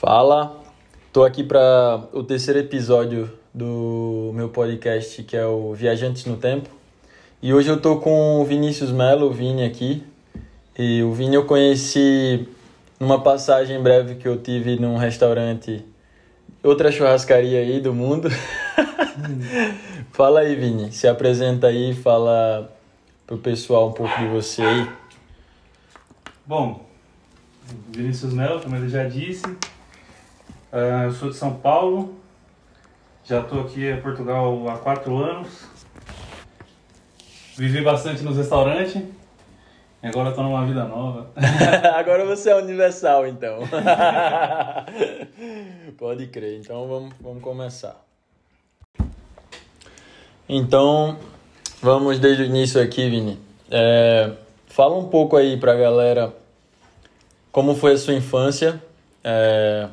Fala, tô aqui para o terceiro episódio do meu podcast que é o Viajantes no Tempo. E hoje eu tô com o Vinícius Melo, o Vini aqui. E o Vini eu conheci numa passagem breve que eu tive num restaurante, outra churrascaria aí do mundo. fala aí, Vini, se apresenta aí, fala pro pessoal um pouco de você aí. Bom, Vinícius Melo, como ele já disse, uh, eu sou de São Paulo, já estou aqui em Portugal há quatro anos, vivi bastante nos restaurantes, e agora estou numa vida nova. agora você é universal, então. Pode crer, então vamos, vamos começar. Então, vamos desde o início aqui, Vini. É, fala um pouco aí pra galera como foi a sua infância. É,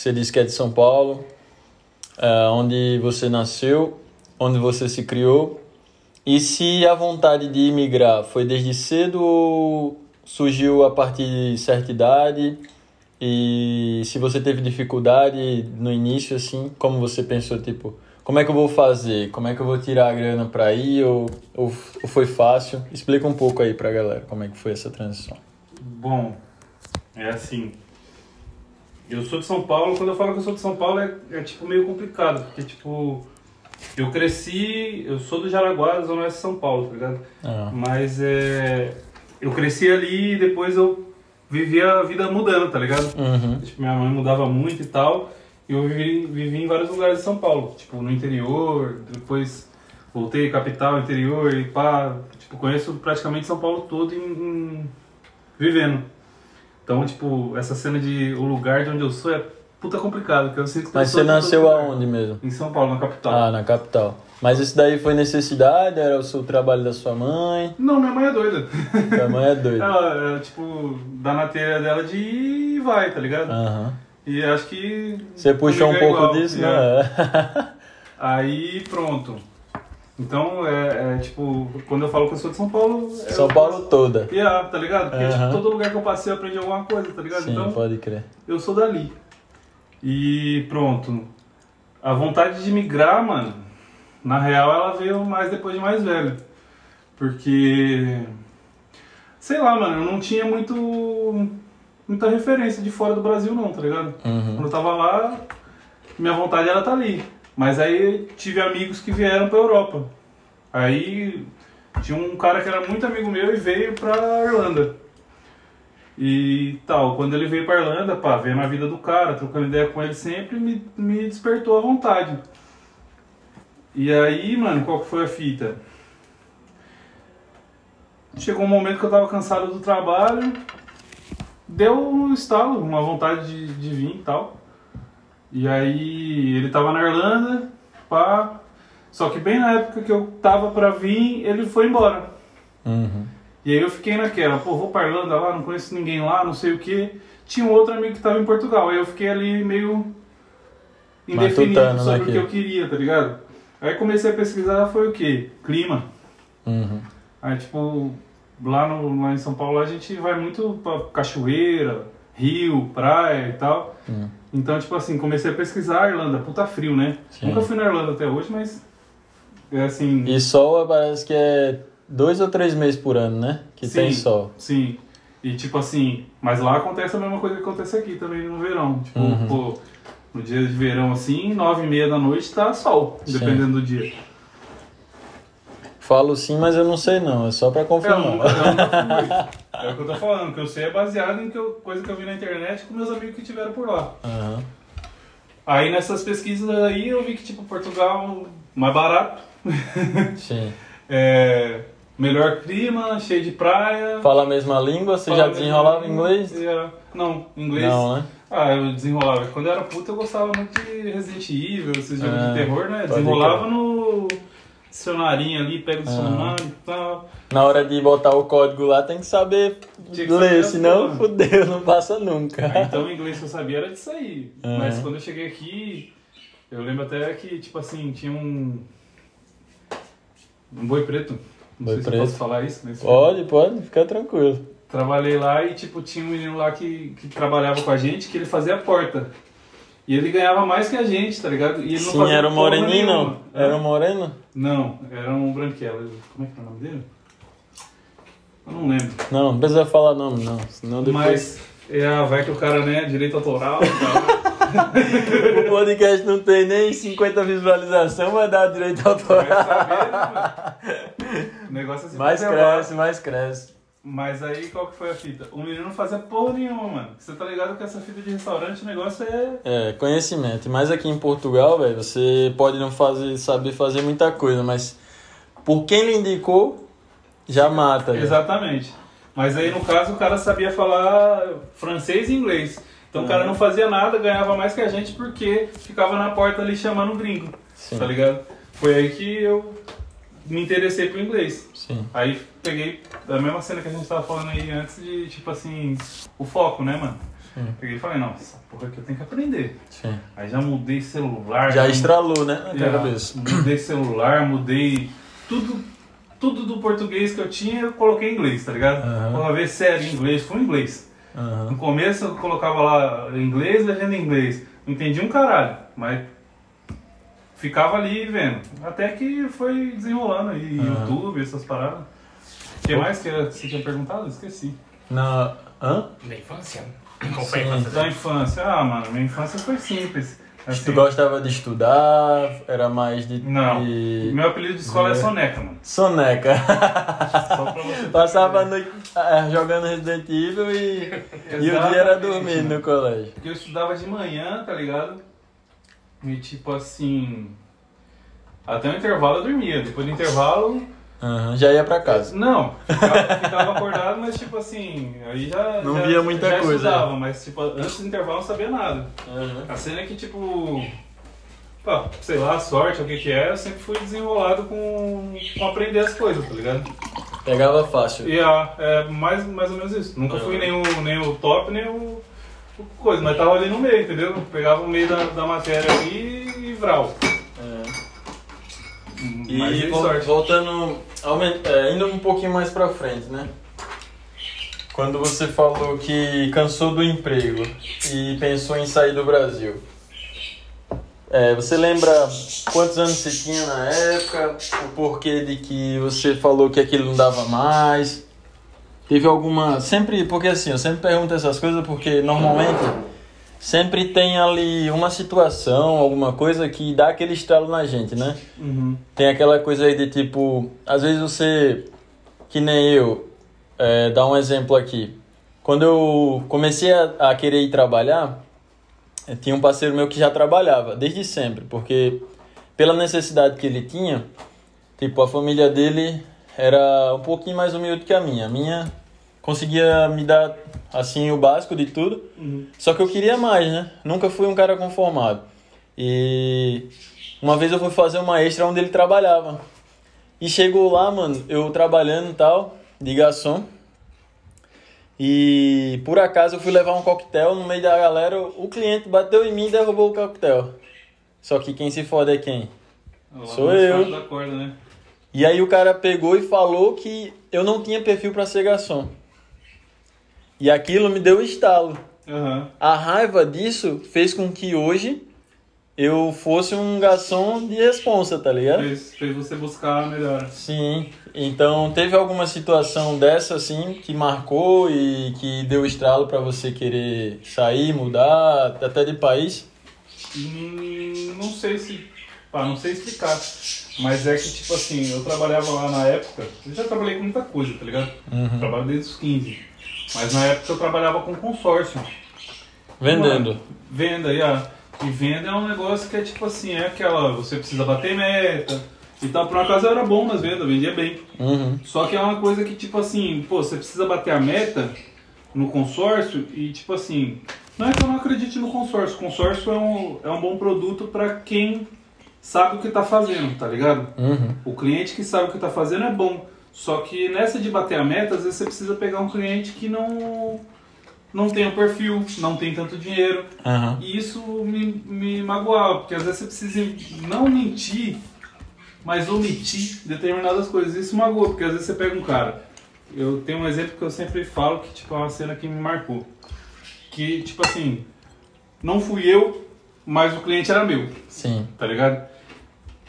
você disse que é de São Paulo, é, onde você nasceu, onde você se criou. E se a vontade de imigrar foi desde cedo ou surgiu a partir de certa idade? E se você teve dificuldade no início, assim, como você pensou, tipo, como é que eu vou fazer? Como é que eu vou tirar a grana para ir? Ou, ou, ou foi fácil? Explica um pouco aí pra galera como é que foi essa transição. Bom, é assim, eu sou de São Paulo, quando eu falo que eu sou de São Paulo é, é tipo meio complicado, porque tipo, eu cresci, eu sou do Jaraguá, da Zona Oeste de São Paulo, tá ligado? Ah. Mas é, eu cresci ali e depois eu vivi a vida mudando, tá ligado? Uhum. Tipo, minha mãe mudava muito e tal, e eu vivi, vivi em vários lugares de São Paulo, tipo, no interior, depois voltei capital, interior e pá, tipo, conheço praticamente São Paulo todo em, em vivendo. Então, tipo, essa cena de o lugar de onde eu sou é puta complicado, porque eu sinto que Mas você nasceu aonde mesmo? Em São Paulo, na capital. Ah, na capital. Mas isso daí foi necessidade? Era o seu trabalho da sua mãe? Não, minha mãe é doida. Sua mãe é doida. Ela, é, tipo, dá na telha dela de ir e vai, tá ligado? Aham. E acho que. Você puxou um pouco igual, disso, yeah. né? Aí, pronto. Então, é, é, tipo, quando eu falo que eu sou de São Paulo. é São eu Paulo posso- toda. Yeah, tá ligado? Porque Aham. tipo, todo lugar que eu passei eu aprendi alguma coisa, tá ligado? Sim, então, pode crer. eu sou dali. E pronto. A vontade de migrar, mano, na real ela veio mais depois de mais velho. Porque. Sei lá, mano, eu não tinha muito. muita referência de fora do Brasil, não, tá ligado? Uhum. Quando eu tava lá, minha vontade era estar ali. Mas aí tive amigos que vieram pra Europa. Aí tinha um cara que era muito amigo meu e veio pra Irlanda. E tal, quando ele veio pra Irlanda, pá, vendo a vida do cara, trocando ideia com ele sempre, me, me despertou a vontade. E aí, mano, qual que foi a fita? Chegou um momento que eu tava cansado do trabalho, deu um estalo, uma vontade de, de vir e tal. E aí ele tava na Irlanda, pá. Só que bem na época que eu tava pra vir, ele foi embora. Uhum. E aí eu fiquei naquela, pô, vou pra Irlanda lá, não conheço ninguém lá, não sei o que. Tinha um outro amigo que tava em Portugal, aí eu fiquei ali meio indefinido Matutando sobre o naquilo. que eu queria, tá ligado? Aí comecei a pesquisar, foi o quê? Clima. Uhum. Aí, tipo, lá, no, lá em São Paulo a gente vai muito pra cachoeira, rio, praia e tal. Hum. Então, tipo assim, comecei a pesquisar a Irlanda, puta frio, né? Sim. Nunca fui na Irlanda até hoje, mas é assim. E sol parece que é dois ou três meses por ano, né? Que Sim. tem sol. Sim. E tipo assim, mas lá acontece a mesma coisa que acontece aqui também no verão. Tipo, Uhum. pô, no dia de verão assim, nove e meia da noite tá sol, Sim. dependendo do dia. Falo sim, mas eu não sei não. É só pra É, eu confirmar. nunca, eu fui. É o que eu tô falando, que eu sei é baseado em que eu- coisa que eu vi na internet com meus amigos que tiveram por lá. Aham. Aí nessas pesquisas aí eu vi que tipo Portugal mais barato, Sim. é, melhor clima, cheio de praia. Fala a mesma língua? Você já desenrolava inglês? É, não, inglês. Não, né? Ah, eu desenrolava. Quando eu era puta, eu gostava muito de Resident Evil, esses jogos Ah, de terror, né? Desenrolava no dicionarinho ali, pega o Ah. dicionário e tal. Na hora de botar o código lá tem que saber Tinha que ler, saber senão fudeu, não passa nunca. Ah, Então o inglês que eu sabia era disso aí. Ah. Mas quando eu cheguei aqui, eu lembro até que, tipo assim, tinha um. Um boi preto. Não Boi sei se preto. eu posso falar isso, mas. Pode, pode, fica tranquilo. Trabalhei lá e, tipo, tinha um menino lá que, que trabalhava com a gente que ele fazia a porta. E ele ganhava mais que a gente, tá ligado? E ele não Sim, era um moreninho, não? Era um moreno? Não, era um branquelo. Como é que é o nome dele? Eu não lembro. Não, não precisa falar nome, não. Senão depois. Mas é, vai que o cara, né, direito autoral e tal. O podcast não tem nem 50 visualizações, vai dar direito autoral. saber, né? O negócio é se Mais cresce, mais cresce. Mas aí qual que foi a fita? O menino não fazia porra nenhuma, mano. Você tá ligado que essa fita de restaurante, o negócio é. É, conhecimento. Mas aqui em Portugal, velho, você pode não fazer, saber fazer muita coisa, mas por quem lhe indicou, já mata. já. Exatamente. Mas aí no caso o cara sabia falar francês e inglês. Então o cara não fazia nada, ganhava mais que a gente porque ficava na porta ali chamando o gringo. Sim. Tá ligado? Foi aí que eu me interessei pro inglês. Sim. Aí peguei a mesma cena que a gente tava falando aí antes de, tipo assim, o foco, né, mano? Sim. Peguei e falei, não, essa porra aqui eu tenho que aprender. Sim. Aí já mudei celular. Já estralou, né? Na já cabeça. Mudei celular, mudei tudo, tudo do português que eu tinha, eu coloquei em inglês, tá ligado? Aham. Pra ver série em inglês, foi em inglês. Aham. No começo eu colocava lá inglês, legenda em inglês. Não entendi um caralho, mas ficava ali vendo. Até que foi desenrolando aí, Aham. YouTube, essas paradas. O que mais que você tinha perguntado? Esqueci. Na. Hã? Da infância? Qual foi a infância Da infância. Ah, mano, minha infância foi simples. Assim, Tu gostava de estudar? Era mais de. Não. de- Meu apelido de escola é É. Soneca, mano. Soneca. Só pra você Passava a noite eh, jogando Resident Evil e, e o dia era mano. no colégio. Porque eu estudava de manhã, tá ligado? E tipo assim. Até o intervalo eu dormia. Depois do intervalo. Aham, Já ia pra casa. Não, ficava, ficava acordado, mas tipo assim. Aí já. Não já- via muita já coisa, Estudava, mas tipo, antes do intervalo não sabia nada. A cena é que tipo. Pá, sei lá, sorte, o que que é, eu sempre fui desenrolado com, com aprender as coisas, tá ligado? Pegava fácil. E ah, é mais, mais ou menos isso. Nunca fui Uhum. nem o, nem o top, nem o, o coisa, mas tava ali no meio, entendeu? Pegava o meio da, da matéria ali e vral. E sorte. voltando, aumen- é, indo um pouquinho mais pra frente, né? Quando você falou que cansou do emprego e pensou em sair do Brasil, é, você lembra quantos anos você tinha na época? O porquê de que você falou que aquilo não dava mais? Teve alguma. Sempre. Porque assim, eu sempre pergunto essas coisas porque normalmente sempre tem ali uma situação, alguma coisa que dá aquele estalo na gente, né? Uhum. Tem aquela coisa aí de tipo, às vezes você, que nem eu, é, dar um exemplo aqui. Quando eu comecei a, a querer ir trabalhar, tinha um parceiro meu que já trabalhava, desde sempre, porque pela necessidade que ele tinha, tipo, a família dele era um pouquinho mais humilde que a minha. A minha conseguia me dar, assim, o básico de tudo, Uhum. só que eu queria mais, né? Nunca fui um cara conformado. E uma vez eu fui fazer uma extra onde ele trabalhava. E chegou lá, mano, eu trabalhando e tal, de garçom. E por acaso eu fui levar um coquetel no meio da galera, o cliente bateu em mim e derrubou o coquetel. Só que quem se fode é quem? Lá Sou eu. corda, né? E aí o cara pegou e falou que eu não tinha perfil pra ser garçom. E aquilo me deu um estalo. Aham. A raiva disso fez com que hoje eu fosse um garçom de responsa, tá ligado? Fez, fez você buscar a melhora. Sim. Então teve alguma situação dessa assim que marcou e que deu estralo pra você querer sair, mudar, até de país? Hum, não sei se. Pá, não sei explicar. Mas é que, tipo assim, eu trabalhava lá na época. Eu já trabalhei com muita coisa, tá ligado? Uhum. Trabalho desde os 15. Mas na época eu trabalhava com consórcio. Vendendo. Venda, já. E venda é um negócio que é tipo assim, é aquela. Você precisa bater meta e tal. Por um acaso eu era bom nas vendas, vendia bem. Uhum. Só que é uma coisa que, tipo assim, pô, você precisa bater a meta no consórcio e, tipo assim, não é que eu não acredite no consórcio. Consórcio é um, é um bom produto pra quem sabe o que tá fazendo, tá ligado? Uhum. O cliente que sabe o que tá fazendo é bom. Só que nessa de bater a meta, às vezes você precisa pegar um cliente que não, não tem o perfil, não tem tanto dinheiro. Aham. E isso me, me magoava, porque às vezes você precisa não mentir, mas omitir determinadas coisas. Isso magoa, porque às vezes você pega um cara, eu tenho um exemplo que eu sempre falo que tipo, é uma cena que me marcou. Que, tipo assim, não fui eu, mas o cliente era meu, Sim. tá ligado?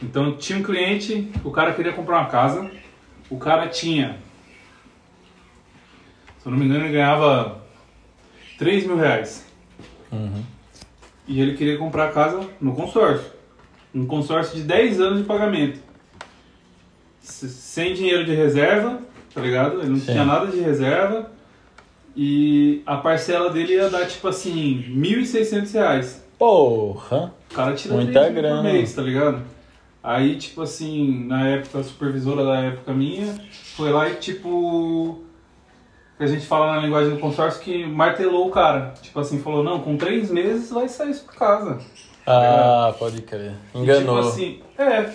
Então tinha um cliente, o cara queria comprar uma casa, o cara tinha, se eu não me engano, ele ganhava 3 mil reais. Uhum. E ele queria comprar a casa no consórcio. Um consórcio de 10 anos de pagamento. Sem dinheiro de reserva, tá ligado? Ele não Sim. tinha nada de reserva. E a parcela dele ia dar tipo assim, 1.600 reais. Porra. O cara tira Muita 3 mil grana. por mês, tá ligado? Aí, tipo assim, na época, a supervisora da época minha foi lá e tipo. Que a gente fala na linguagem do consórcio que martelou o cara. Tipo assim, falou: não, com três meses vai sair sua casa. Ah, pode crer. E, Enganou. tipo assim, é.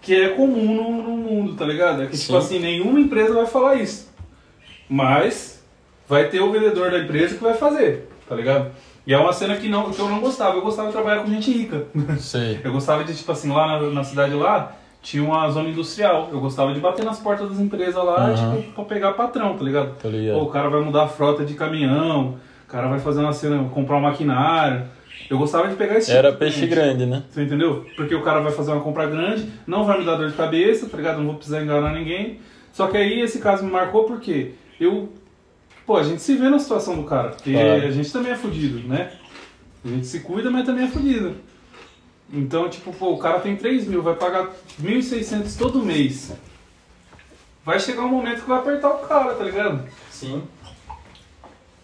Que é comum no, no mundo, tá ligado? É que, Sim. tipo assim, nenhuma empresa vai falar isso. Mas vai ter o vendedor da empresa que vai fazer, tá ligado? E é uma cena que, não, que eu não gostava. Eu gostava de trabalhar com gente rica. Sei. Eu gostava de, tipo assim, lá na, na cidade lá, tinha uma zona industrial. Eu gostava de bater nas portas das empresas lá, Aham. tipo, pra pegar patrão, tá ligado? Pô, ligado. o cara vai mudar a frota de caminhão, o cara vai fazer uma cena, comprar um maquinário. Eu gostava de pegar esse tipo Era de peixe cliente. grande, né? Você entendeu? Porque o cara vai fazer uma compra grande, não vai me dar dor de cabeça, tá ligado? Não vou precisar enganar ninguém. Só que aí esse caso me marcou porque eu. Pô, a gente se vê na situação do cara. Porque Claro. a gente também é fudido, né? A gente se cuida, mas também é fudido. Então, tipo, pô, o cara tem 3 mil, vai pagar 1.600 todo mês. Vai chegar um momento que vai apertar o cara, tá ligado? Sim.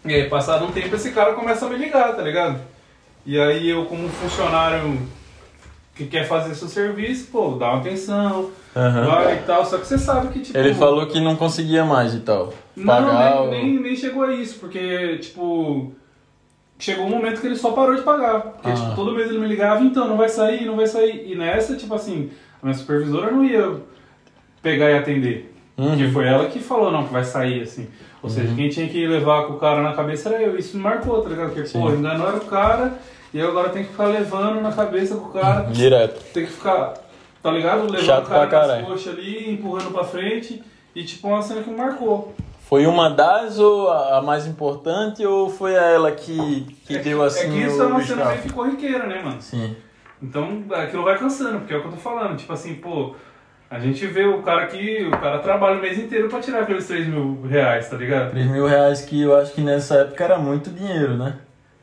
E aí, passado um tempo, esse cara começa a me ligar, tá ligado? E aí eu, como funcionário que quer fazer seu serviço, pô, dá uma atenção, Aham. vai e tal, só que você sabe que, tipo... Ele falou que não conseguia mais e tal. Não, Pagar nem, o... nem, nem chegou a isso, porque, tipo... Chegou um momento que ele só parou de pagar. Porque, Ah. tipo, todo mês ele me ligava, então, não vai sair, não vai sair. E nessa, tipo assim, a minha supervisora não ia pegar e atender. Uhum. Porque foi ela que falou, não, que vai sair, assim. Ou seja, quem tinha que levar com o cara na cabeça era eu. Isso me marcou, tá ligado? Porque, Sim. pô, enganou era o cara, e eu agora tenho que ficar levando na cabeça com o cara. Direto. Tem que ficar, tá ligado? Levando Chato o cara pra nas coxas ali, empurrando pra frente. E, tipo, uma cena que me marcou. Foi uma das ou a mais importante ou foi a ela que, que deu assim é que isso é uma cena meio que corriqueira, né, mano? Sim. Então aquilo vai cansando, porque é o que eu tô falando. Tipo assim, pô, a gente vê o cara que. O cara trabalha o mês inteiro pra tirar aqueles 3 mil reais, tá ligado? 3 mil reais que eu acho que nessa época era muito dinheiro, né?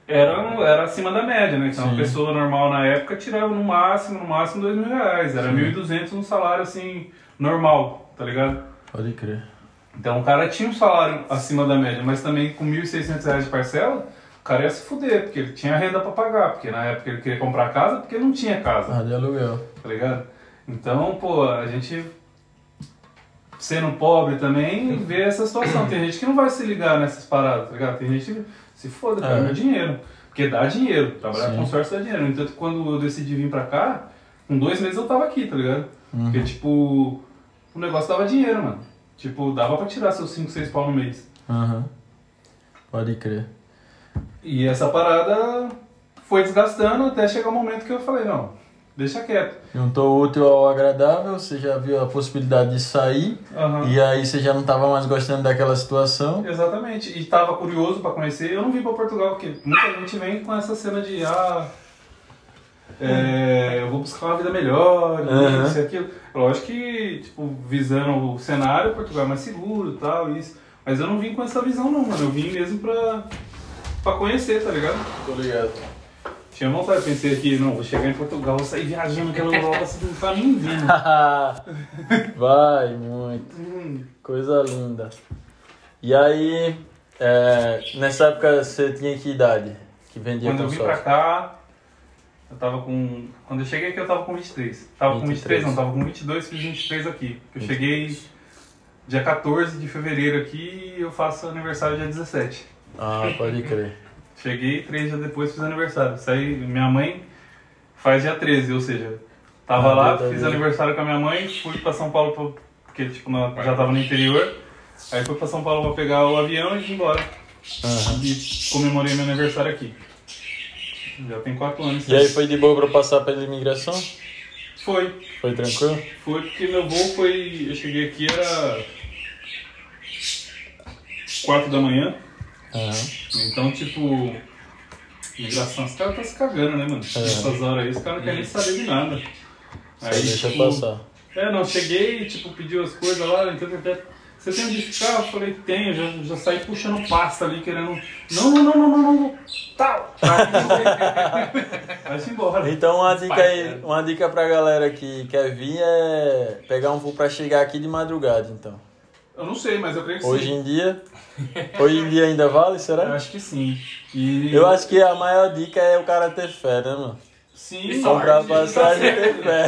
Era, era acima da média, né? Então Sim. uma pessoa normal na época tirava no máximo, no máximo 2 mil reais. Era Sim. 1.200 um salário assim, normal, tá ligado? Pode crer. Então o cara tinha um salário acima da média, mas também com 1.600 reais de parcela, o cara ia se fuder, porque ele tinha renda pra pagar, porque na época ele queria comprar casa, porque não tinha casa. Ah, de aluguel. tá ligado? Então, pô, a gente sendo pobre também vê essa situação. Tem gente que não vai se ligar nessas paradas, tá ligado? Tem gente que se foda, cara, É. meu dinheiro. Porque dá dinheiro, trabalhar Sim. com consórcio dá dinheiro. Entanto, quando eu decidi vir pra cá, com dois meses eu tava aqui, tá ligado? Uhum. Porque, tipo, o negócio dava dinheiro, mano. Tipo, dava pra tirar seus 5, 6 pau no mês. Aham. Pode crer. E essa parada foi desgastando até chegar o momento que eu falei, não, deixa quieto. Juntou útil ao agradável, você já viu a possibilidade de sair Aham. e aí você já não estava mais gostando daquela situação. Exatamente. E tava curioso pra conhecer. Eu não vim pra Portugal porque muita gente vem com essa cena de ah, é, eu vou buscar uma vida melhor, Aham. isso e aquilo. Lógico que, tipo, visando o cenário, Portugal é mais seguro e tal, isso. Mas eu não vim com essa visão não, mano. Eu vim mesmo pra, pra conhecer, tá ligado? Tô ligado. Tinha vontade, pensei aqui, não, vou chegar em Portugal, vou sair viajando aquela Europa, assim, não tá nem vendo. Vai, muito. Hum, Coisa linda. E aí, é, nessa época você tinha que idade? Que vendia Quando eu vim pra cá, eu tava com. Quando eu cheguei aqui, eu tava com 23. Tava com 23, 23. não, tava com 22, fiz 23 aqui. Eu 23. cheguei dia 14 de fevereiro aqui e eu faço aniversário dia 17. Ah, pode crer. Cheguei três dias depois fiz aniversário. Saí, minha mãe faz dia 13, ou seja, tava Ah, lá, fiz aniversário com a minha mãe, fui pra São Paulo, pra- porque tipo, na- já tava no interior. Aí fui pra São Paulo pra pegar o avião e vim embora. Aham. E comemorei meu aniversário aqui. Já tem quatro anos. E aí foi de boa pra passar pela imigração? Foi. Foi tranquilo? Foi porque meu voo foi. Eu cheguei aqui, era 4 da manhã. Aham. Então, tipo, migração, os caras tá se cagando, né, mano? Nessas horas aí, os caras não querem nem saber de nada. Só deixa tipo, passar. É, não, cheguei, tipo, pedi as coisas lá, então até. Você tem onde ficar? Eu falei, tenho, já, já saí puxando pasta ali, querendo. Não, não, não, não, não, não, não. Tal! Vai-se embora. Então uma dica aí, né? uma dica pra galera que quer vir é pegar um voo pra chegar aqui de madrugada, então. Eu não sei, mas eu creio que Hoje sim. em dia. Hoje em dia ainda vale, Eu será? acho que sim. E... Eu acho que a maior dica é o cara ter fé, né, mano? Sim, E Comprar sorte, passagem e ter fé.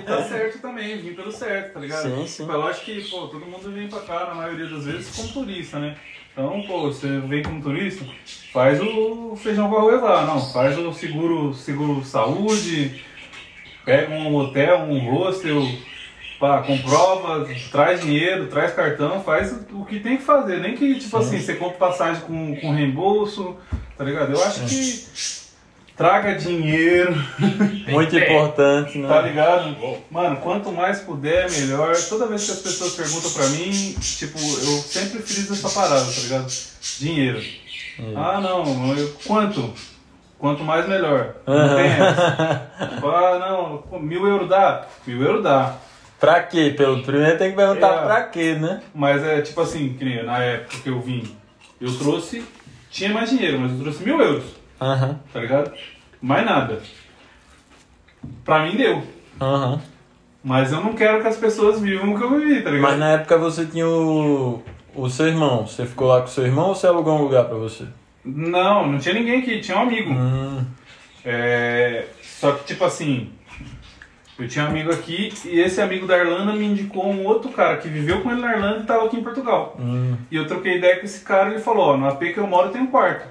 E tá certo também, vim pelo certo, tá ligado? Sim, sim. Tipo, é lógico que, pô, todo mundo vem pra cá, na maioria das vezes, como turista, né? Então, pô, você vem como turista, faz o feijão com arroz lá, não, faz o seguro, seguro saúde, pega um hotel, um hostel, pá, comprova, traz dinheiro, traz cartão, faz o que tem que fazer. Nem que, tipo assim, você compra passagem com, com reembolso, tá ligado? Eu acho que traga dinheiro. Muito É. importante, né? Tá ligado? Mano, quanto mais puder, melhor. Toda vez que as pessoas perguntam pra mim, tipo, eu sempre friso essa parada, tá ligado? Dinheiro. Ah, não, eu- quanto? Quanto mais, melhor. Não tem essa. Tipo, ah, não, mil euros dá? Mil euros dá. Pra quê? Pelo primeiro tem que perguntar É. pra quê, né? Mas é tipo assim, que nem na época que eu vim, eu trouxe, tinha mais dinheiro, mas eu trouxe mil euros, Aham. tá ligado? Mais nada. Pra mim deu. Aham. Mas eu não quero que as pessoas vivam o que eu vivi, tá ligado? Mas na época você tinha o, o seu irmão. Você ficou lá com o seu irmão ou você alugou um lugar pra você? Não, não tinha ninguém aqui, tinha um amigo. Hum, É, só que, tipo assim, eu tinha um amigo aqui e esse amigo da Irlanda me indicou um outro cara que viveu com ele na Irlanda e tava aqui em Portugal. hum. E eu troquei ideia com esse cara e ele falou: Ó, no AP que eu moro tem um quarto.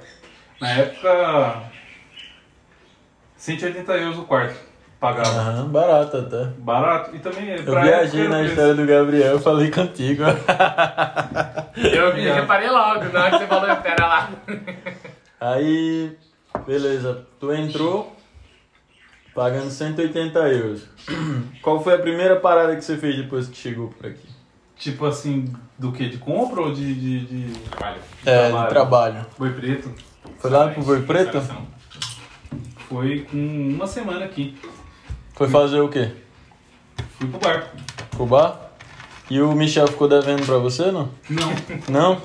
Na época, 180 euros o quarto. Pagava. Aham, barato até. Barato. E também, Eu pra viajei época, na história do Gabriel, eu falei contigo. Eu vi, reparei logo, na hora que você falou, pera lá. Aí, beleza, tu entrou pagando 180 euros. Qual foi a primeira parada que você fez depois que chegou por aqui? Tipo assim, do que? De compra ou de, de, de Trabalho. É, Trabalho. de trabalho. boi preto? Foi lá pro Boi Preto? Foi com uma semana aqui. Foi fazer o quê? Fui pro barco. Pro bar? E o Michel ficou devendo pra você, não? Não. Não?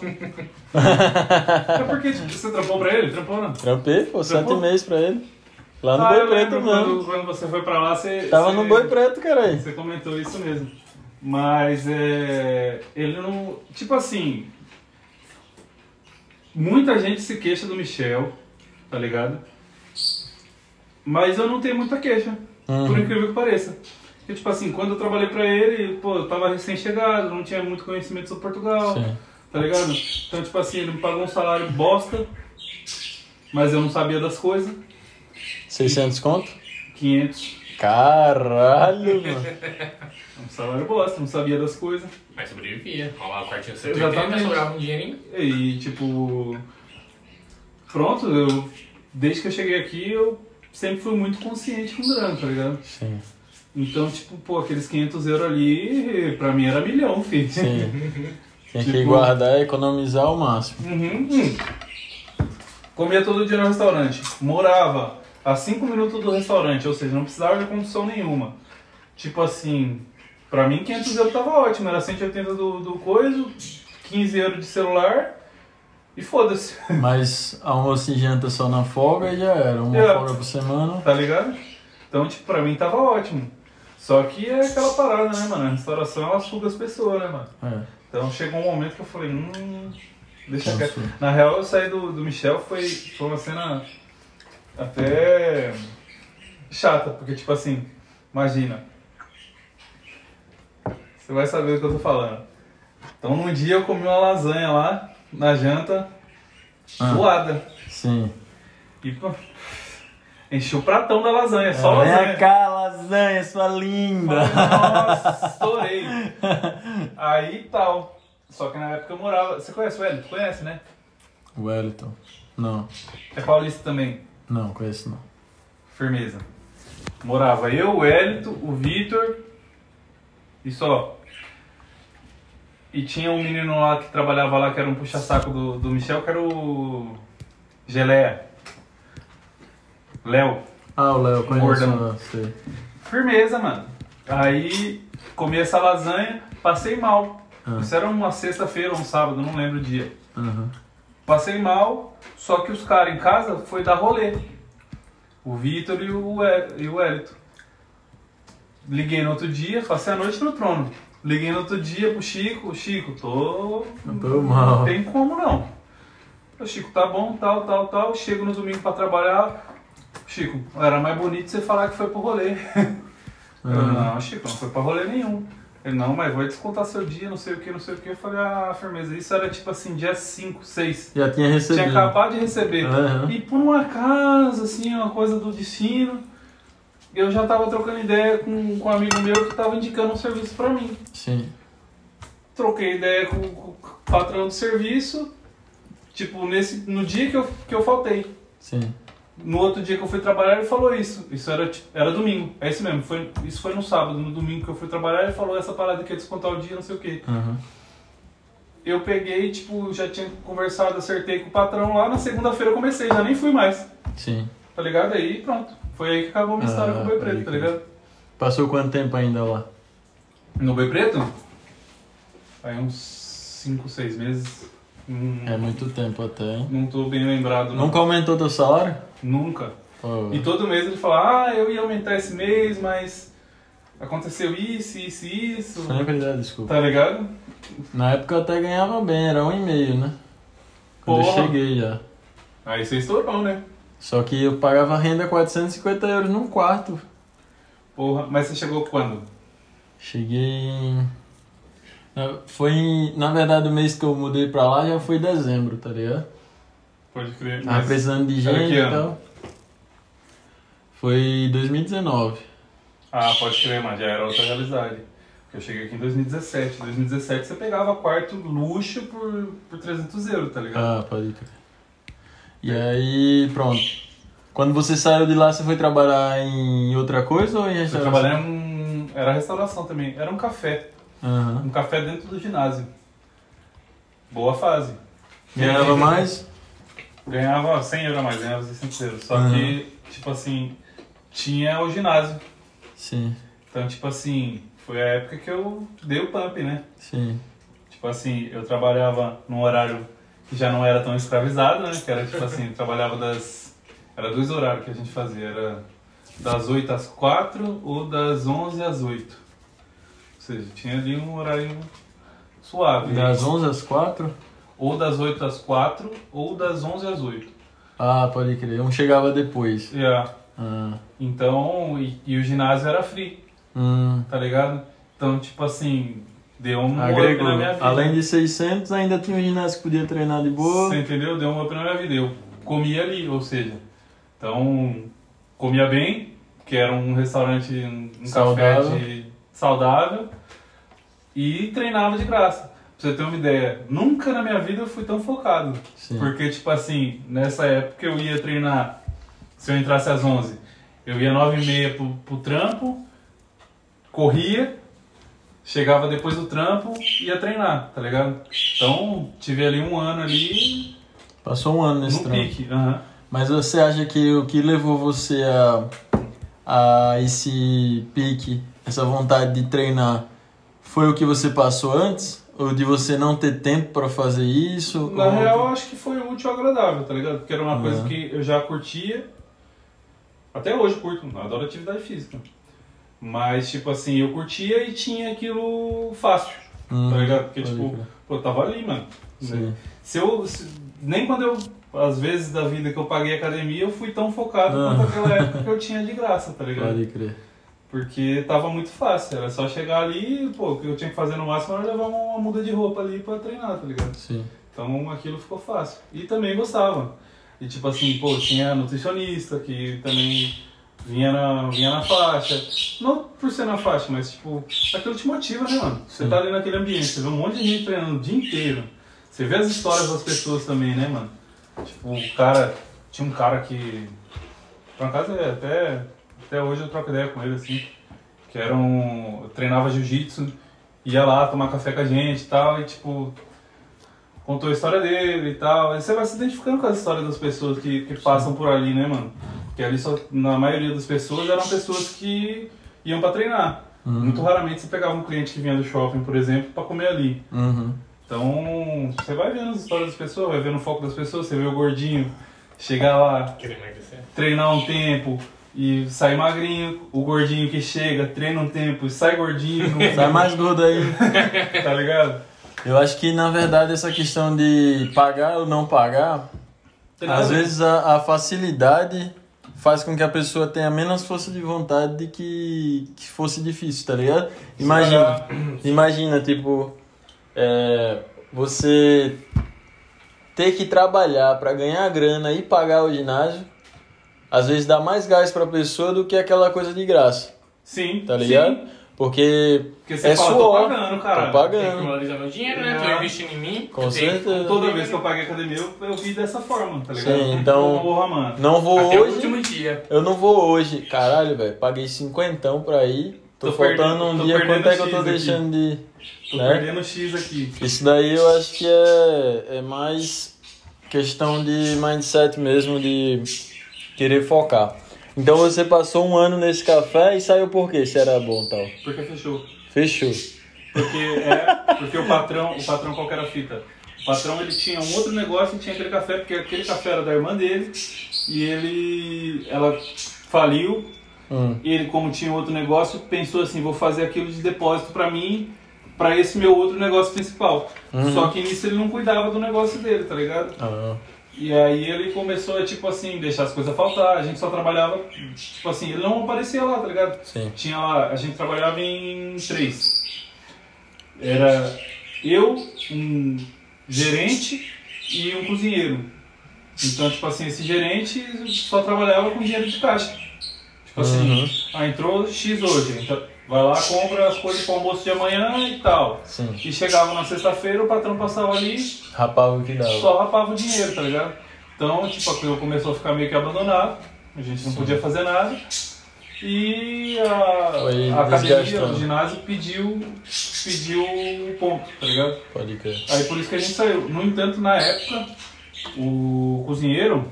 É porque tipo, você trampou pra ele? Trampou não? Trampei, pô, sete meses pra ele. Lá no ah, Boi Preto mesmo. quando, quando você foi pra lá, você... Tava você, no Boi Preto, caralho. Você comentou isso mesmo. Mas é... Ele não... Tipo assim... Muita gente se queixa do Michel, tá ligado? Mas eu não tenho muita queixa, Uhum. por incrível que pareça. Porque, tipo assim, quando eu trabalhei pra ele, pô, eu tava recém-chegado, não tinha muito conhecimento sobre Portugal. Sim. Tá ligado? Então, tipo assim, ele me pagou um salário bosta, mas eu não sabia das coisas. 600 conto? 500. Caralho, mano. Um salário bosta, não sabia das coisas. Mas sobrevivia. Lá o quartinho Exatamente. 180, sobrava um dinheirinho. E, tipo. Pronto, eu. Desde que eu cheguei aqui, eu sempre fui muito consciente com grana, tá ligado? Sim, Então, tipo, pô, aqueles 500 euros ali, pra mim era milhão, filho. sim. Tem que Tipo- guardar e economizar ao máximo. Uhum. Hum. Comia todo dia no restaurante. Morava a 5 minutos do restaurante, ou seja, não precisava de condução nenhuma. Tipo assim, pra mim 500 euros tava ótimo. Era 180 do, do coiso, 15 euros de celular e foda-se. Mas almoço e janta só na folga e já era. Uma É. folga por semana. Tá ligado? Então, tipo, pra mim tava ótimo. Só que é aquela parada, né, mano? A restauração ela suga as pessoas, né, mano? É. Então chegou um momento que eu falei, hum, deixa quieto. Na real, eu saí do, do Michel, foi, foi uma cena até chata, porque tipo assim, imagina. Você vai saber o que eu tô falando. Então num dia eu comi uma lasanha lá, na janta, Ah. suada. Sim. E pô, enchi o pratão da lasanha, só Vem lasanha. cá, lasanha, sua linda. Nossa, estourei. Aí tal. Só que na época eu morava. Você conhece o? Tu conhece, né? Wellington. Não, É paulista também. não, conheço não. Firmeza. Morava eu, o Hélito, o Vitor e só. E tinha um menino lá que trabalhava lá, que era um puxa-saco do, do Michel, que era o Geleia. Léo. Ah, o Léo, conheço. Ah, sei. Firmeza, mano. Aí comi essa lasanha, passei mal. Ah. Isso era uma sexta-feira ou um sábado, não lembro o dia. Aham. Passei mal, só que os caras em casa foi dar rolê. O Vitor e o, E- o Elito. Liguei no outro dia, passei a noite no trono. Liguei no outro dia pro Chico, Chico, tô. Eu tô mal. Não tem como não. O Chico, tá bom, tal, tal, tal. Chego no domingo pra trabalhar. Chico, era mais bonito você falar que foi pro rolê. Eu, Aham. não, Chico, não foi pra rolê nenhum. Ele, não, mas vai descontar seu dia, não sei o que, não sei o que. Eu falei, ah, firmeza. Isso era tipo assim, dia 5, 6. Já tinha recebido. Tinha acabado de receber. Aham. E por um acaso, assim, uma coisa do destino, eu já tava trocando ideia com, com um amigo meu que tava indicando um serviço pra mim. Sim. Troquei ideia com, com o patrão do serviço, tipo, nesse, no dia que eu, que eu faltei. Sim. No outro dia que eu fui trabalhar, ele falou isso. Isso era, era domingo. É isso mesmo. Foi, isso foi no sábado. No domingo que eu fui trabalhar, ele falou essa parada que ia descontar o dia, não sei o quê. Aham. Eu peguei, tipo, já tinha conversado, acertei com o patrão lá. Na segunda-feira eu comecei, já nem fui mais. Sim. Tá ligado? Aí pronto. Foi aí que acabou a minha história Ah, com o Boi pode Preto, tá ligado? Passou quanto tempo ainda lá? No Boi Preto? Aí uns 5, 6 meses. Hum, É muito tempo até, hein? Não tô bem lembrado, não. Nunca aumentou teu salário? Nunca. Pô. E todo mês ele fala, ah, eu ia aumentar esse mês, mas aconteceu isso, isso e isso. Sempre dá desculpa. Tá ligado? Na época eu até ganhava bem, era um e meio, né? Quando eu Porra. cheguei já. Aí você estourou, né? Só que eu pagava renda 450 euros num quarto. Porra, mas você chegou quando? Cheguei em... Foi em... Na verdade o mês que eu mudei pra lá já foi dezembro, tá ligado? Pode crer. Tava Mas precisando de gente e tal. Foi 2019. Ah, pode crer, mas já era outra realidade. Porque eu cheguei aqui em 2017. Em 2017 você pegava quarto luxo por, por 300 euros, tá ligado? Ah, pode crer. E aí, pronto. Quando você saiu de lá, você foi trabalhar em outra coisa ou em Eu restauração? trabalhei em. Era restauração também. Era um café. Aham. Um café dentro do ginásio. Boa fase. Ganhava mais? Ganhava 100 euros a mais, ganhava 600 euros. Só Uhum. que, tipo assim, tinha o ginásio. Sim, Então, tipo assim, foi a época que eu dei o pump, né? sim. Tipo assim, eu trabalhava num horário que já não era tão escravizado, né? Que era tipo assim, trabalhava das. Era dois horários que a gente fazia, era das 8 às 4 ou das 11 às 8. Ou seja, tinha ali um horário suave. Das 11 às 4? Ou das 8 às 4 ou das 11 às 8. Ah, pode crer. Um chegava depois. Yeah. Ah. Então, e, e o ginásio era free, Hum. tá ligado? Então, tipo assim, deu um up Agregou. na minha vida. Além de 600, ainda tinha um ginásio que podia treinar de boa. Você entendeu? Deu um up na minha vida. Eu comia ali, ou seja, então comia bem, que era um restaurante, um, um Saudável. café de, saudável, e treinava de graça. Pra você ter uma ideia, nunca na minha vida eu fui tão focado. Sim. Porque, tipo assim, nessa época eu ia treinar, se eu entrasse às 11, eu ia 9 e meia pro, pro trampo, corria, chegava depois do trampo e ia treinar, tá ligado? Então, tive ali um ano ali Passou um ano nesse no trampo. pique. aham. Mas você acha que o que levou você a, a esse pique, essa vontade de treinar, foi o que você passou antes? Ou de você não ter tempo pra fazer isso? Na Ou- real, eu acho que foi útil e agradável, tá ligado? Porque era uma coisa Uhum. que eu já curtia. Até hoje curto, adoro atividade física. Mas, tipo assim, eu curtia e tinha aquilo fácil, Hum, tá ligado? Porque, tipo, crer. pô, eu tava ali, mano. Sim. Se eu. se- nem quando eu. Às vezes da vida que eu paguei academia, eu fui tão focado Ah. quanto aquela época que eu tinha de graça, tá ligado? Pode crer. Porque tava muito fácil, era só chegar ali, pô, o que eu tinha que fazer no máximo era levar uma muda de roupa ali pra treinar, tá ligado? Sim. Então aquilo ficou fácil. E também gostava. E tipo assim, pô, tinha nutricionista que também vinha na, vinha na faixa. Não por ser na faixa, mas tipo, aquilo te motiva, né, mano? Você tá ali naquele ambiente, você vê um monte de gente treinando o dia inteiro. Você vê as histórias das pessoas também, né, mano? Tipo, o cara. Tinha um cara que. Por acaso é até. Até hoje eu troco ideia com ele, assim. Que era um. Treinava jiu-jitsu. ia lá tomar café com a gente e tal, e tipo, contou a história dele e tal. E você vai se identificando com as histórias das pessoas que, que passam por ali, né, mano? Porque ali só, na maioria das pessoas eram pessoas que iam pra treinar. Muito raramente você pegava um cliente que vinha do shopping, por exemplo, pra comer ali. Uhum. Então, você vai vendo as histórias das pessoas, vai vendo o foco das pessoas, você vê o gordinho chegar lá, treinar um tempo e sair magrinho, o gordinho que chega, treina um tempo e sai gordinho, não- Sai mais gordo aí. tá ligado? Eu acho que, na verdade, essa questão de pagar ou não pagar, Tem a às vezes a, a facilidade faz com que a pessoa tenha menos força de vontade de que, que fosse difícil, tá ligado? Imagina, imagina, tipo, é, você ter que trabalhar pra ganhar grana e pagar o ginásio, às vezes dá mais gás pra pessoa do que aquela coisa de graça, Sim, tá ligado? sim. Porque, Porque você é fala, suor, tô pagando, cara. tô Tem que pagando. valorizar meu dinheiro, né? Tô É. investindo em mim. Com certeza. Toda vez que eu paguei academia, eu, eu vi dessa forma, tá ligado? Sim, então- Porra, mano. Não vou Até o hoje, último dia. eu não vou hoje. Caralho, velho, paguei cinquentão pra ir. Tô, Tô faltando perdendo- um tô dia, quanto é que eu tô aqui. deixando de... Tô né? perdendo X aqui. Isso daí eu acho que é, é mais questão de mindset mesmo, de querer focar. Então você passou um ano nesse café e saiu por quê? Se era bom tal. Porque fechou. Fechou. Porque é, porque o patrão, o patrão qual era a fita? O patrão ele tinha um outro negócio e tinha aquele café, porque aquele café era da irmã dele e ele ela faliu. Hum. E ele como tinha outro negócio, pensou assim, vou fazer aquilo de depósito pra mim, pra esse meu outro negócio principal. Uhum. Só que nisso ele não cuidava do negócio dele, tá ligado? Ah, E aí ele começou a, tipo assim, deixar as coisas faltar, a gente só trabalhava, tipo assim, ele não aparecia lá, tá ligado? sim. Tinha lá, a gente trabalhava em três. Era eu, um gerente e um cozinheiro. Então, tipo assim, esse gerente só trabalhava com dinheiro de caixa. Tipo assim, Uhum. ah, entrou X hoje, então vai lá, compra as coisas para o almoço de amanhã e tal. Sim. E chegava na sexta-feira, o patrão passava ali Rapava o que dava. só rapava o dinheiro, tá ligado? Então, tipo, aquilo começou a ficar meio que abandonado, a gente não podia fazer nada. E a, Foi a academia, o ginásio pediu, pediu o ponto, tá ligado? Pode crer. Aí por isso que a gente saiu. No entanto, na época, o cozinheiro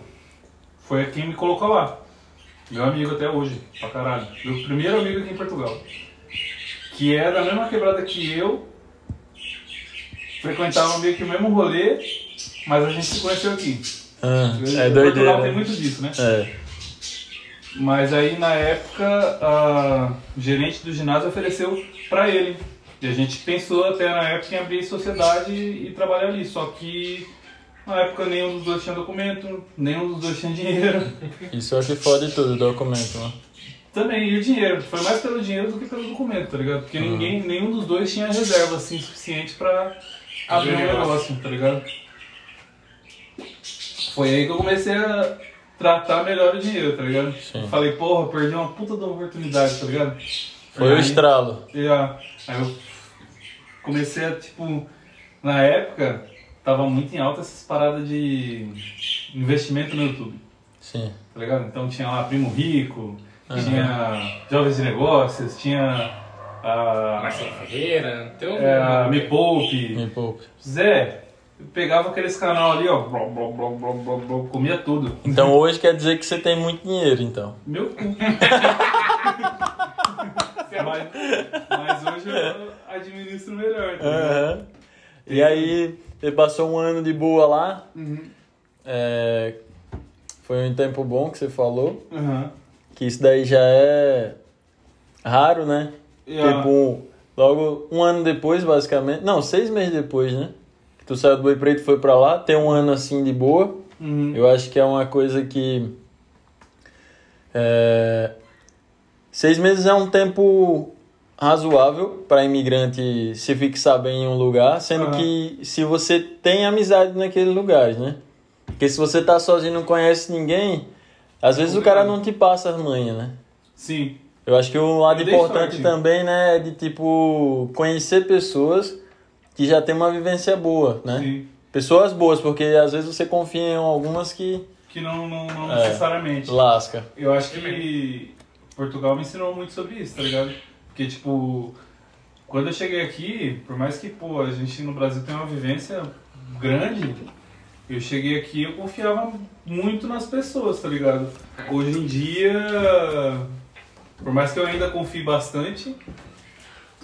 foi quem me colocou lá. Meu amigo até hoje, pra caralho. Meu primeiro amigo aqui em Portugal. Que é da mesma quebrada que eu. Frequentava meio que o mesmo rolê, mas a gente se conheceu aqui. Ah, é Portugal doideira. tem muito disso, né? É. Mas aí na época a o gerente do ginásio ofereceu pra ele. E a gente pensou até na época em abrir sociedade e trabalhar ali. Só que na época nenhum dos dois tinha documento, nenhum dos dois tinha dinheiro. Isso é o que fode tudo, o documento, né? Também, e o dinheiro. Foi mais pelo dinheiro do que pelo documento, tá ligado? Porque ninguém, nenhum dos dois tinha reserva assim suficiente pra abrir um negócio, tá ligado? Foi aí que eu comecei a tratar melhor o dinheiro, tá ligado? Sim. Falei, porra, perdi uma puta da oportunidade, tá ligado? Foi o Aí- estralo. e, aí eu comecei a, tipo, na época, tava muito em alta essas paradas de investimento no YouTube, Sim. tá ligado? Então tinha lá Primo Rico, tinha Jovens de Negócios, tinha a, Marcelo Ferreira. Então, é, a Me Poupe. Me poupe. Zé, eu pegava aqueles canal ali, ó, blá, blá, blá, blá, blá, blá, comia tudo. Então hoje quer dizer que você tem muito dinheiro, então. Meu cu. mas, mas hoje eu administro melhor, tá ligado? Aham. E aí, você passou um ano de boa lá. Uhum. É, foi um tempo bom que você falou. Aham. Que isso daí já é raro, né? A- Tipo, logo um ano depois, basicamente. Não, seis meses depois, né? Que tu saiu do Boi Preto e foi pra lá. Ter um ano assim de boa. Uhum. Eu acho que é uma coisa que. é, seis meses é um tempo razoável para imigrante se fixar bem em um lugar, sendo Aham. que se você tem amizade naquele lugar, né? Porque se você tá sozinho e não conhece ninguém, às vezes o cara não te passa as manhas, né? Sim. Eu acho que um lado Eu importante sorte. também, né, é de tipo conhecer pessoas que já tem uma vivência boa, né? Sim. Pessoas boas, porque às vezes você confia em algumas que Que não, não, não É. necessariamente. lasca. Eu acho que Portugal me ensinou muito sobre isso, tá ligado? Porque, tipo, quando eu cheguei aqui, por mais que, pô, a gente no Brasil tem uma vivência grande, eu cheguei aqui eu confiava muito nas pessoas, tá ligado? Hoje em dia, por mais que eu ainda confie bastante,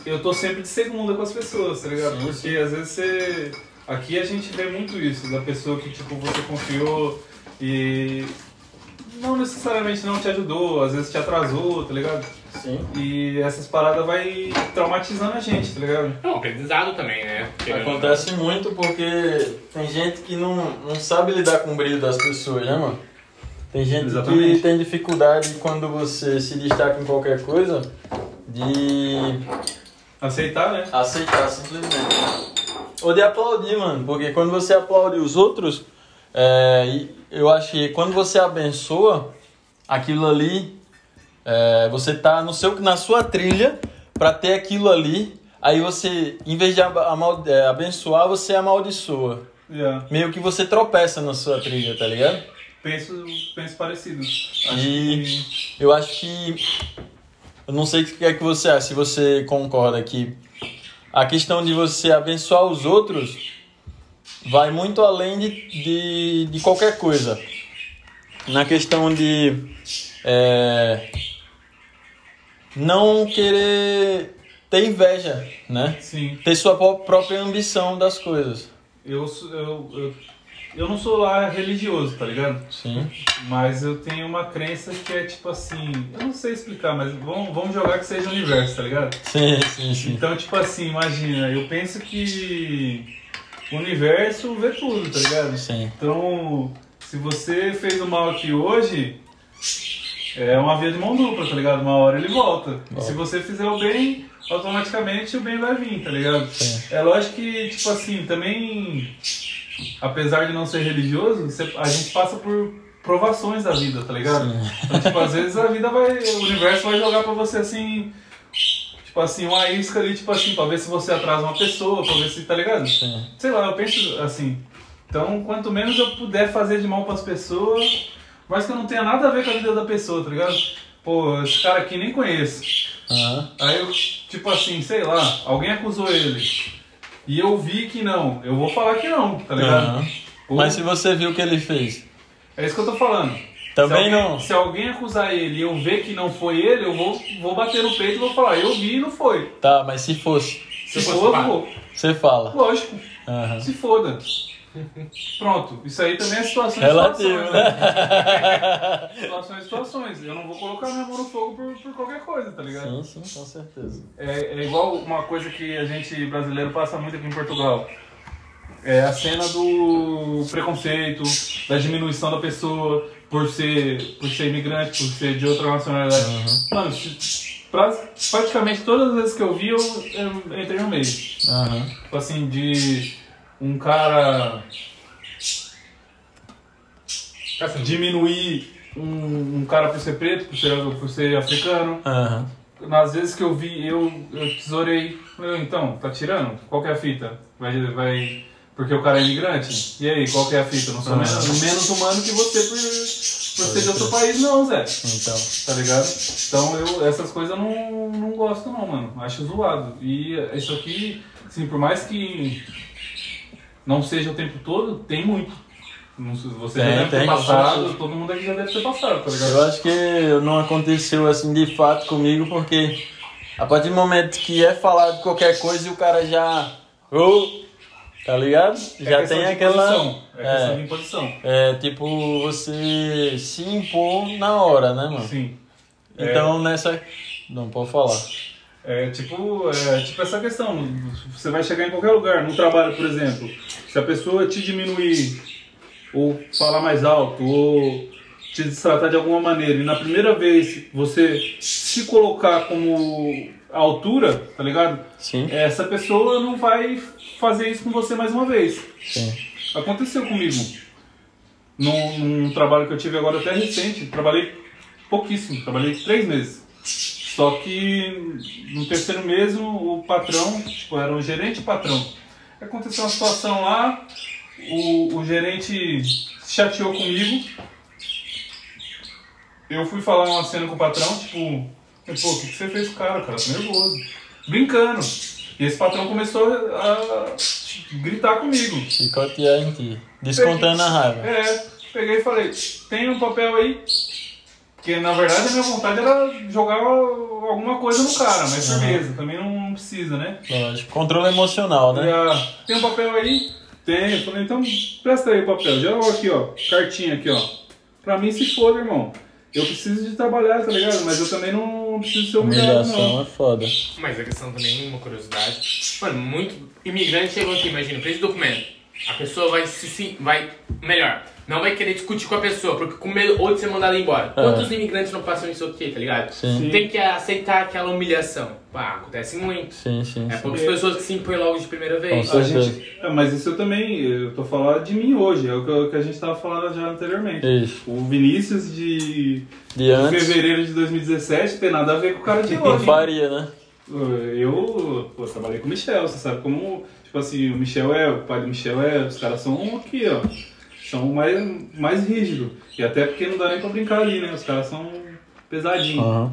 eu tô sempre de segunda com as pessoas, tá ligado? Sim, Porque às vezes você. Aqui a gente vê muito isso, da pessoa que tipo, você confiou e não necessariamente não te ajudou, às vezes te atrasou, tá ligado? Sim. E essas paradas vai traumatizando a gente, tá ligado? É um aprendizado também, né? Querendo ou não. Acontece muito porque tem gente que não, não sabe lidar com o brilho das pessoas, né, mano? Tem gente Exatamente. que tem dificuldade quando você se destaca em qualquer coisa de Aceitar, né? aceitar simplesmente. Ou de aplaudir, mano. Porque quando você aplaude os outros, é, eu acho que quando você abençoa aquilo ali, é, você tá no seu, na sua trilha pra ter aquilo ali. Aí você, em vez de é, abençoar, você amaldiçoa. Yeah. Meio que você tropeça na sua trilha, tá ligado? Penso, penso parecido. Acho E- que Eu acho que. Eu não sei o que é que você acha, se você concorda que a questão de você abençoar os outros vai muito além de, de, de qualquer coisa. Na questão de. é, não querer ter inveja, né? sim. Ter sua pró- própria ambição das coisas. Eu, eu, eu, eu não sou lá religioso, tá ligado? Sim. Mas eu tenho uma crença que é tipo assim. Eu não sei explicar, mas vamos, vamos jogar que seja o universo, tá ligado? Sim, sim, sim. Então, tipo assim, imagina, eu penso que o universo vê tudo, tá ligado? Sim. Então, se você fez o mal aqui hoje, é uma via de mão dupla, tá ligado? Uma hora ele volta. E se você fizer o bem, automaticamente o bem vai vir, tá ligado? Sim. É lógico que, tipo assim, também, apesar de não ser religioso, a gente passa por provações da vida, tá ligado? Sim. Então, tipo, às vezes a vida vai, o universo vai jogar pra você assim, tipo assim, uma isca ali, tipo assim, pra ver se você atrasa uma pessoa, pra ver se, tá ligado? Sim. Sei lá, eu penso assim. Então, quanto menos eu puder fazer de mal pras pessoas, mas que eu não tenha nada a ver com a vida da pessoa, tá ligado? Pô, esse cara aqui nem conheço. Aham. Aí eu, tipo assim, sei lá, alguém acusou ele. E eu vi que não, eu vou falar que não, tá ligado? Aham. Pô, Mas se você viu o que ele fez, É isso que eu tô falando. também se alguém, não. Se alguém acusar ele e eu ver que não foi ele, eu vou, vou bater no peito e vou falar, eu vi e não foi. Tá, mas se fosse, Se, Se fosse for, eu vou. você fala. Lógico, Aham. se foda. Pronto, isso aí também é situação Relativo, de situações, né? Situações, situações. Eu não vou colocar minha mão no fogo por, por qualquer coisa, tá ligado? Sim, sim, com certeza. É, é igual uma coisa que a gente brasileiro passa muito aqui em Portugal. É a cena do preconceito, da diminuição da pessoa por ser, por ser imigrante, por ser de outra nacionalidade. Mano, se- pra- praticamente todas as vezes que eu vi, eu, eu entrei no meio. Aham. Tipo assim, de um cara Assim, diminuir um, um cara por ser preto, por ser, por ser africano. Aham. Nas vezes que eu vi, eu, eu tesourei. Falei, então, tá tirando? Qual que é a fita? Vai, vai. Porque o cara é imigrante? E aí, qual que é a fita? Eu não sou menos, menos humano que você por, por ser de outro país, não, Zé. Então. Tá ligado? Então, eu, essas coisas eu não, não gosto, não, mano. Acho zoado. E isso aqui, assim, por mais que não seja o tempo todo, tem muito. Não Você Tem, já deve tem, ter passado, certeza. todo mundo aqui já deve ter passado, tá ligado? Eu acho que não aconteceu assim de fato comigo, porque a partir do momento que é falado qualquer coisa e o cara já. Oh, tá ligado? É Já questão tem aquela. imposição. É questão É, de imposição. é, tipo, você se impor na hora, né, mano? Sim. Então nessa. Não pode falar. É tipo, é tipo essa questão. Você vai chegar em qualquer lugar, no trabalho, por exemplo. Se a pessoa te diminuir, ou falar mais alto, ou te destratar de alguma maneira, e na primeira vez você se colocar como a altura, tá ligado? Sim, Essa pessoa não vai fazer isso com você mais uma vez. sim. Aconteceu comigo. Num, num trabalho que eu tive agora até recente, trabalhei pouquíssimo, trabalhei três meses. Só que no terceiro mês o, patrão, tipo, era o gerente e patrão. Aconteceu uma situação lá, o, o gerente se chateou comigo. Eu fui falar uma cena com o patrão, tipo, pô, o que, que você fez com o cara, cara? Tô nervoso. Brincando. E esse patrão começou a gritar comigo. Chicotear em ti. Descontando a raiva. É, peguei e falei, tem um papel aí? Porque na verdade a minha vontade era jogar alguma coisa no cara, mas firmeza, também não precisa, né? Lógico. Controle emocional, né? Já, tem um papel aí? Tem. Eu falei, então presta aí o papel. Já aqui, ó. Cartinha aqui, ó. Pra mim se foda, irmão. Eu preciso de trabalhar, tá ligado? Mas eu também não preciso ser humilhado, Humilhação não. é foda. Mas a questão também, uma curiosidade. Mano, muito imigrante chegou aqui, imagina, fez o documento. A pessoa vai se. se vai. Melhor, não vai querer discutir com a pessoa, porque com medo ou de ser mandado embora. Quantos imigrantes não passam isso aqui, tá ligado? É. Sim. Tem que aceitar aquela humilhação. Pá, acontece muito. Sim, sim. É poucas pessoas que se impõem logo de primeira vez. Com A gente, é, mas isso eu também, eu tô falando de mim hoje, é o que, que a gente tava falando já anteriormente. Isso. O Vinícius de, De de fevereiro de 2017 tem nada a ver com o cara de não hoje. faria, né? Eu pô, trabalhei com o Michel, você sabe como, tipo assim, o Michel é, o pai do Michel é, os caras são aqui, ó, são mais, mais rígidos. E até porque não dá nem pra brincar ali, né? Os caras são pesadinhos. Aham.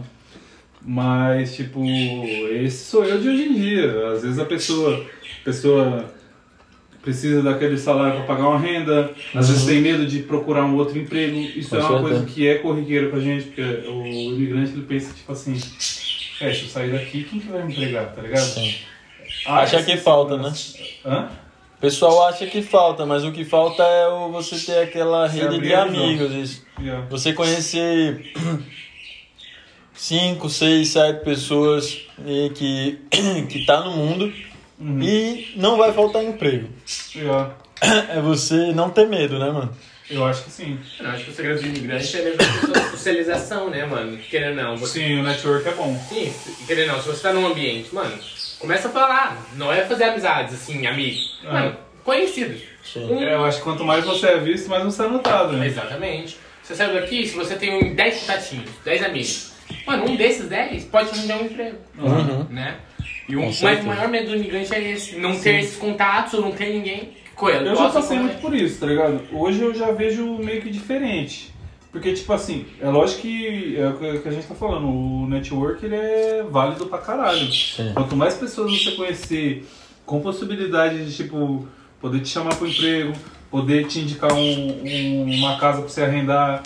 Mas, tipo, esse sou eu de hoje em dia. Às vezes a pessoa, a pessoa precisa daquele salário para pagar uma renda, às vezes tem medo de procurar um outro emprego. Isso Uhum. Com é uma certeza. coisa que é corriqueira pra gente, porque o imigrante ele pensa, tipo assim, é, se eu sair daqui, quem que vai me empregar, tá ligado? Sim. Acha essa que falta, né? Hã? O pessoal acha que falta, mas o que falta é o você ter aquela Se rede de amigos. Isso. Yeah. Você conhecer cinco, seis, sete pessoas e que, que tá no mundo Uhum. e não vai faltar emprego. Yeah. É você não ter medo, né, mano? Eu acho que sim. Eu acho que o segredo do imigrante é mesmo a socialização, né, mano? Querendo ou não, você Sim, o network é bom. Sim, querendo ou não, se você tá num ambiente, mano, começa a falar. Não é fazer amizades, assim, amigo. Ah. Mano, conhecidos. Sim. Um- É, eu acho que quanto mais você é visto, mais você é notado, né? Exatamente. Você saiu daqui, se você tem um 10 contatinhos, 10 amigos, mano, um desses 10 pode te arranjar um emprego, Uhum. né? E o, Com mas o maior medo do imigrante é esse, não ter esses contatos ou não ter ninguém com ele. Eu já passei muito por isso, tá ligado? Hoje eu já vejo meio que diferente. Porque, tipo assim, é lógico que é o que- que a gente tá falando, o network ele é válido pra caralho. Sim. Quanto mais pessoas você conhecer, com possibilidade de, tipo, poder te chamar pro emprego, poder te indicar um- um- uma casa pra você arrendar,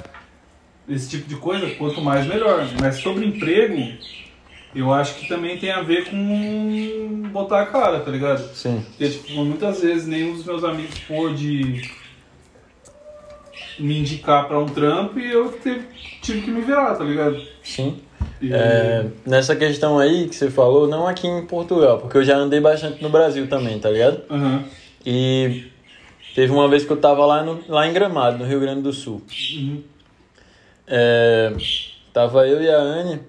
esse tipo de coisa, quanto mais melhor. Mas sobre emprego, eu acho que também tem a ver com botar a cara, tá ligado? Sim. Porque, tipo, muitas vezes nenhum dos meus amigos pôde me indicar pra um trampo e eu teve- tive que me virar, tá ligado? Sim. E- É, nessa questão aí que você falou, não aqui em Portugal, porque eu já andei bastante no Brasil também, tá ligado? Aham. E teve uma vez que eu tava lá, no, lá em Gramado, no Rio Grande do Sul. Uhum. É, tava eu e a Anne.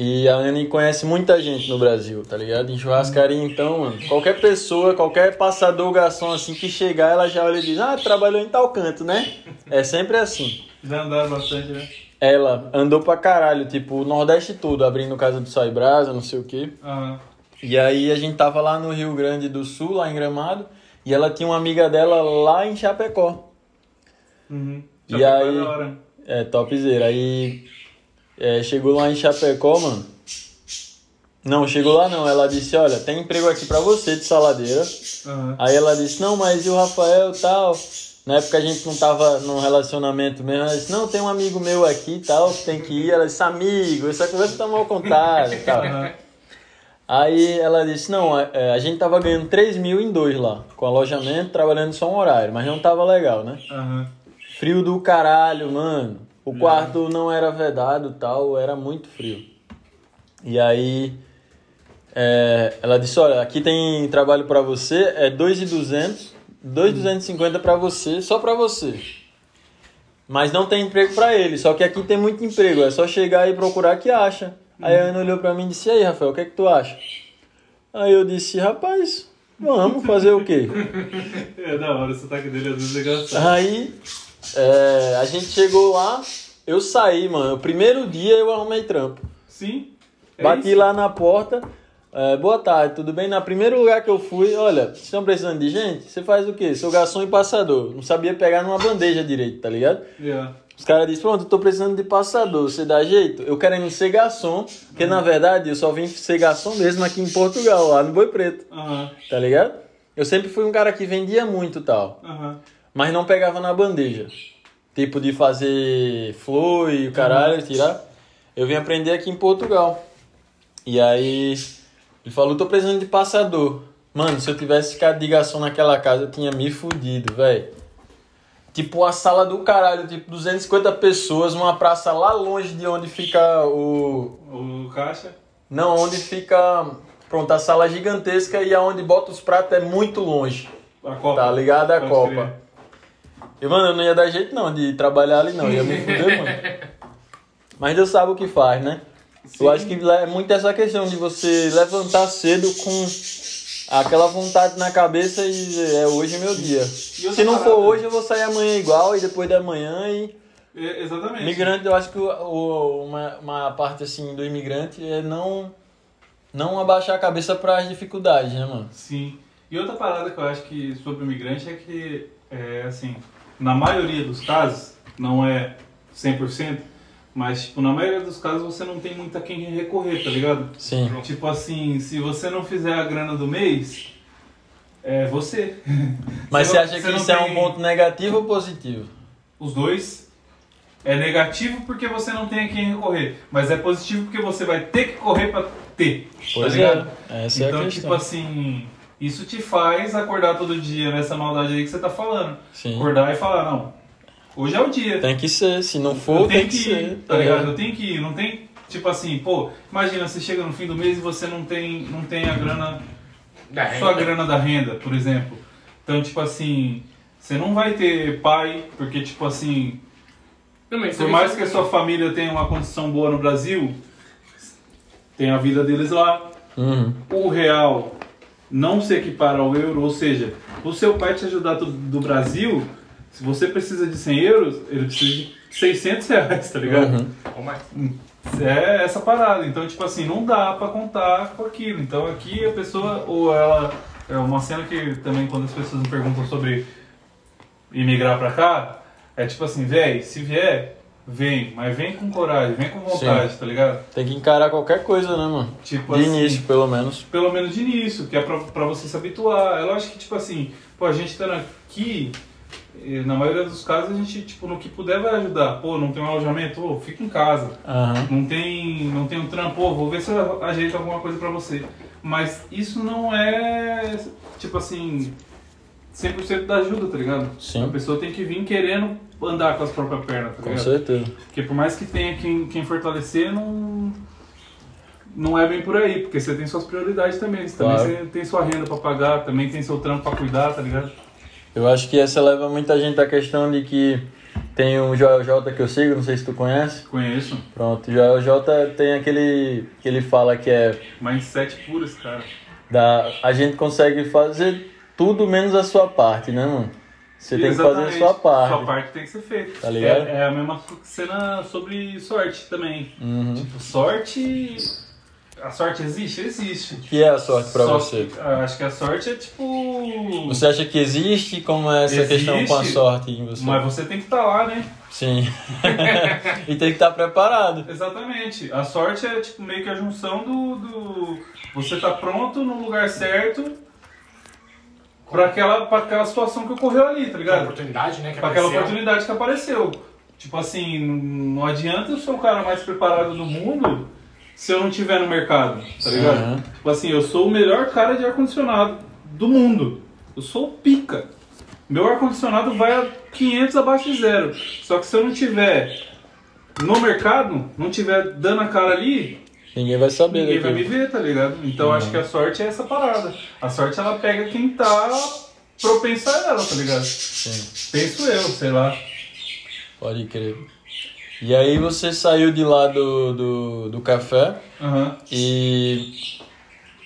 E a Anne conhece muita gente no Brasil, tá ligado? Em churrascaria, então, mano, qualquer pessoa, qualquer passador, garçom assim que chegar, ela já olha e diz: Ah, trabalhou em tal canto, né? É sempre assim. Já andaram bastante, né? Ela andou pra caralho, tipo, o Nordeste todo, abrindo casa do e Brasa, não sei o quê. Aham. E aí a gente tava lá no Rio Grande do Sul, lá em Gramado, e ela tinha uma amiga dela lá em Chapecó. Uhum. E Já foi aí-. É, topzera. Aí é, chegou lá em Chapecó, mano. Não, chegou lá não. Ela disse, olha, tem emprego aqui pra você de saladeira. Aham. Aí ela disse, não, mas e o Rafael e tal? Na época a gente não tava num relacionamento mesmo. Ela disse, não, tem um amigo meu aqui e tal, que tem que ir. Ela disse, amigo, essa conversa tá mal contada e tal. Aham. Aí ela disse, não, a, é, a gente tava ganhando 3 mil em dois lá, com alojamento, trabalhando só um horário, mas não tava legal, né? Aham. Frio do caralho, mano. O quarto não era vedado tal, era muito frio. E aí é, ela disse, olha, aqui tem trabalho pra você, é 2,200, 2,250 pra você, só pra você. Mas não tem emprego pra ele, só que aqui tem muito emprego, é só chegar e procurar que acha. Aí a Ana olhou pra mim e disse, e aí, Rafael, o que é que tu acha? Aí eu disse, rapaz, vamos fazer o quê? É da hora, o sotaque dele às vezes é engraçado. Aí é, a gente chegou lá, eu saí, mano. O primeiro dia eu arrumei trampo. Sim. é Bati isso. lá na porta. é, boa tarde, tudo bem? Na primeiro lugar que eu fui, olha, vocês estão precisando de gente? Você faz o quê? Sou garçom e passador. Não sabia pegar numa bandeja direito, tá ligado? Yeah. Os caras dizem, pronto, eu tô precisando de passador, você dá jeito? Eu querendo ser garçom, porque na verdade eu só vim ser garçom mesmo aqui em Portugal, lá no Boi Preto, Aham, tá ligado? Eu sempre fui um cara que vendia muito tal, aham. Mas não pegava na bandeja. Tipo de fazer flor e o caralho, tirar. Eu vim aprender aqui em Portugal. E aí ele falou, tô precisando de passador. Mano, se eu tivesse ficado de garçom naquela casa, eu tinha me fudido, velho. Tipo a sala do caralho, tipo 250 pessoas, uma praça lá longe de onde fica o. O caixa? Não, onde fica. Pronto, a sala gigantesca e aonde bota os pratos é muito longe. A Copa. Tá ligado? A Pode Copa. crer. E, mano, eu não ia dar jeito não de trabalhar ali não, ia me fuder, mano. Mas Deus sabe o que faz, né? Sim. Eu acho que é muito essa questão de você levantar cedo com aquela vontade na cabeça e dizer, é hoje é meu dia. Se não parada? for hoje, eu vou sair amanhã igual e depois da manhã e... É, exatamente. Migrante, eu acho que o, o- uma, uma parte assim do imigrante é não, não abaixar a cabeça para as dificuldades, né, mano? Sim. E outra parada que eu acho que sobre o imigrante é que, é, assim, na maioria dos casos, não é 100%, mas, tipo, na maioria dos casos você não tem muito a quem recorrer, tá ligado? Sim. Tipo assim, se você não fizer a grana do mês, é você. Mas Você não- acha que isso é um tem- ponto negativo ou positivo? Os dois. É negativo porque você não tem a quem recorrer, mas é positivo porque você vai ter que correr pra ter. Pois tá ligado? é, essa é então, a tipo questão. assim, isso te faz acordar todo dia nessa maldade aí que você tá falando. Sim. Acordar e falar, não, hoje é o dia. Tem que ser, se não for, tem que, que ser. ir, tá ligado? Eu tenho que ir, não tem, tipo assim, pô, imagina, você chega no fim do mês e você não tem, não tem a grana, Da sua renda. grana da renda, por exemplo. Então, tipo assim, você não vai ter pai, porque, tipo assim, Não, mas por mais que a sua família tenha uma condição boa no Brasil, tem a vida deles lá. Uhum. O real não se equipara ao euro, ou seja, o seu pai te ajudar do, do Brasil, se você precisa de 100 euros, ele precisa de 600 reais, tá ligado? Uhum. Ou mais. É essa parada. Então, tipo assim, não dá pra contar com aquilo. Então, aqui a pessoa, ou ela. É uma cena que também, quando as pessoas me perguntam sobre imigrar pra cá, é tipo assim, véi, se vier, vem, mas vem com coragem, vem com vontade, tá ligado? Tem que encarar qualquer coisa, né, mano? Tipo De assim, início, pelo menos. pelo menos de início, que é pra, pra você se habituar. É lógico que, tipo assim, pô, a gente estando aqui, na maioria dos casos, a gente, tipo, no que puder vai ajudar. Pô, não tem um alojamento, pô, fica em casa. Aham. Não tem, não tem um trampo, pô, vou ver se eu ajeito alguma coisa pra você. Mas isso não é, tipo assim, 100% da ajuda, tá ligado? Sim. A pessoa tem que vir querendo andar com as próprias pernas, tá Com ligado? certeza. Porque por mais que tenha quem, quem fortalecer, não, não é bem por aí, porque você tem suas prioridades também. Você Claro. também você tem sua renda pra pagar, também tem seu trampo pra cuidar, tá ligado? Eu acho que essa leva muita gente à questão de que tem um Joel J que eu sigo, não sei se tu conhece. Conheço. Pronto, o Joel J tem aquele que ele fala que é Mindset puro esse cara. da a gente consegue fazer tudo menos a sua parte, né, mano? Você tem que fazer a sua parte. Sua parte tem que ser feita. Tá ligado? É, é a mesma cena sobre sorte também. Uhum. Tipo, sorte. A sorte existe? Existe. O que é a sorte pra Só você? que, ah, acho que a sorte é tipo. Você acha que existe? Como é essa questão com a Existe, sorte em você? Mas você tem que estar lá, né? Sim. e tem que estar preparado. Exatamente. A sorte é tipo meio que a junção do. do você tá pronto no lugar certo pra aquela, pra aquela situação que ocorreu ali, tá Aquela ligado? oportunidade, né? Que Pra aquela oportunidade que apareceu. Tipo assim, não adianta eu ser o cara mais preparado do mundo se eu não tiver no mercado, tá ligado? Uhum. Tipo assim, eu sou o melhor cara de ar-condicionado do mundo. Eu sou o pica. Meu ar-condicionado vai a 500 abaixo de zero. Só que se eu não tiver no mercado, não tiver dando a cara ali, Ninguém vai saber ninguém vai me ver, tá ligado? Então Uhum. acho que a sorte é essa parada. A sorte ela pega quem tá propenso a ela, tá ligado? Sim, Penso eu, sei lá. pode crer. E aí você saiu de lá do, do, do café Aham. e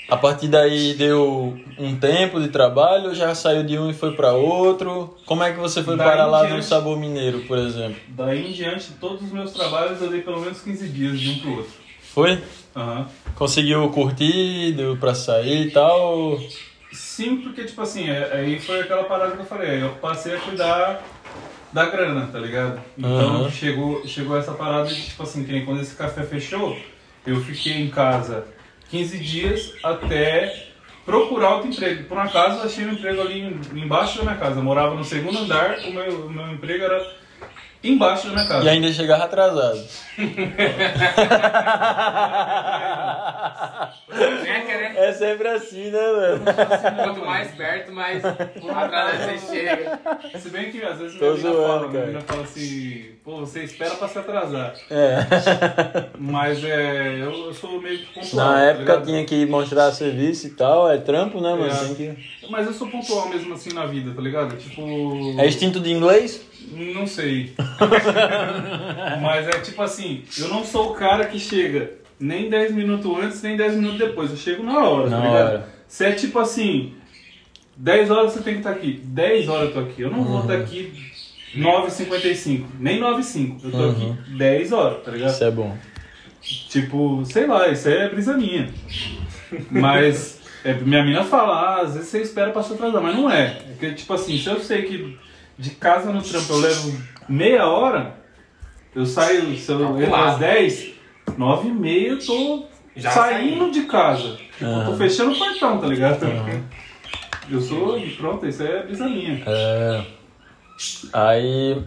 a partir daí deu um tempo de trabalho, já saiu de um e foi para outro. Como é que você foi Daí para em lá no diante- Sabor Mineiro, por exemplo? Daí em diante, todos os meus trabalhos eu dei pelo menos 15 dias de um pro outro. Foi? Aham. Conseguiu curtir, deu pra sair e tal? Sim, porque, tipo assim, é- aí foi aquela parada que eu falei. aí Eu passei a cuidar da grana, tá ligado? Então Aham. chegou, chegou essa parada de tipo assim, que nem quando esse café fechou, eu fiquei em casa 15 dias até procurar outro emprego. Por um acaso eu achei um emprego ali em- embaixo da minha casa. Eu morava no segundo andar, o meu, o meu emprego era embaixo da minha casa. E ainda chegava atrasado. É sempre assim, né, mano? Quanto mais perto, mais atrás você chega. Se bem que às vezes Tô minha zoando, fala, cara. minha mina fala assim, pô, você espera pra se atrasar. É. Mas é, eu, eu sou meio que pontual. Na tá época ligado? tinha que mostrar serviço e tal, é trampo, né, mano? É. Tem que... Mas eu sou pontual mesmo assim na vida, tá ligado? Tipo. É instinto de inglês? Não sei. Mas é tipo assim, eu não sou o cara que chega nem 10 minutos antes, nem 10 minutos depois. Eu chego na hora, Na tá ligado? hora. Se é tipo assim, 10 horas você tem que estar aqui. 10 horas eu tô aqui. Eu não vou Uhum. estar aqui 9h55, nem 9h05. Eu tô Uhum. aqui 10 horas, tá ligado? Isso é bom. Tipo, sei lá, isso é brisa minha. Mas é, minha mina fala, ah, às vezes você espera pra se atrasar, mas não é. É que, tipo assim, se eu sei que de casa no trampo eu levo meia hora, eu saio, se eu entro às 10, 9 e meia eu tô Já saindo saiu. de casa. Tipo, eu tô fechando o portão, tá ligado? Aham. Eu sou, pronto, isso é brisa minha. É. Aí,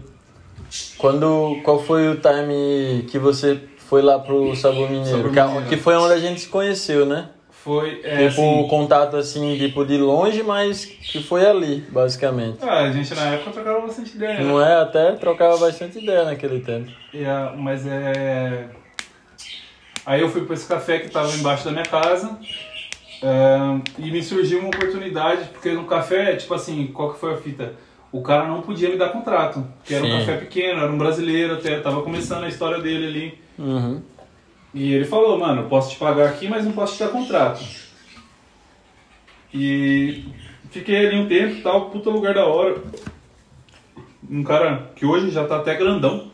quando, qual foi o time que você foi lá pro Sabor Mineiro? Sabor que, Mineiro. que foi onde a gente se conheceu, né? Foi, é, tipo, assim, contato assim, tipo, de longe, mas que foi ali, basicamente. ah, a gente na época trocava bastante ideia, né? Não é? Até trocava bastante ideia naquele tempo. A- mas é. Aí eu fui para esse café que estava embaixo da minha casa é, e me surgiu uma oportunidade, porque no café, tipo assim, qual que foi a fita? O cara não podia me dar contrato, que era um Sim. café pequeno, era um brasileiro até, tava começando a história dele ali. Uhum. E ele falou, mano, posso te pagar aqui, mas não posso te dar contrato. E fiquei ali um tempo, tal, puta lugar da hora. Um cara que hoje já tá até grandão.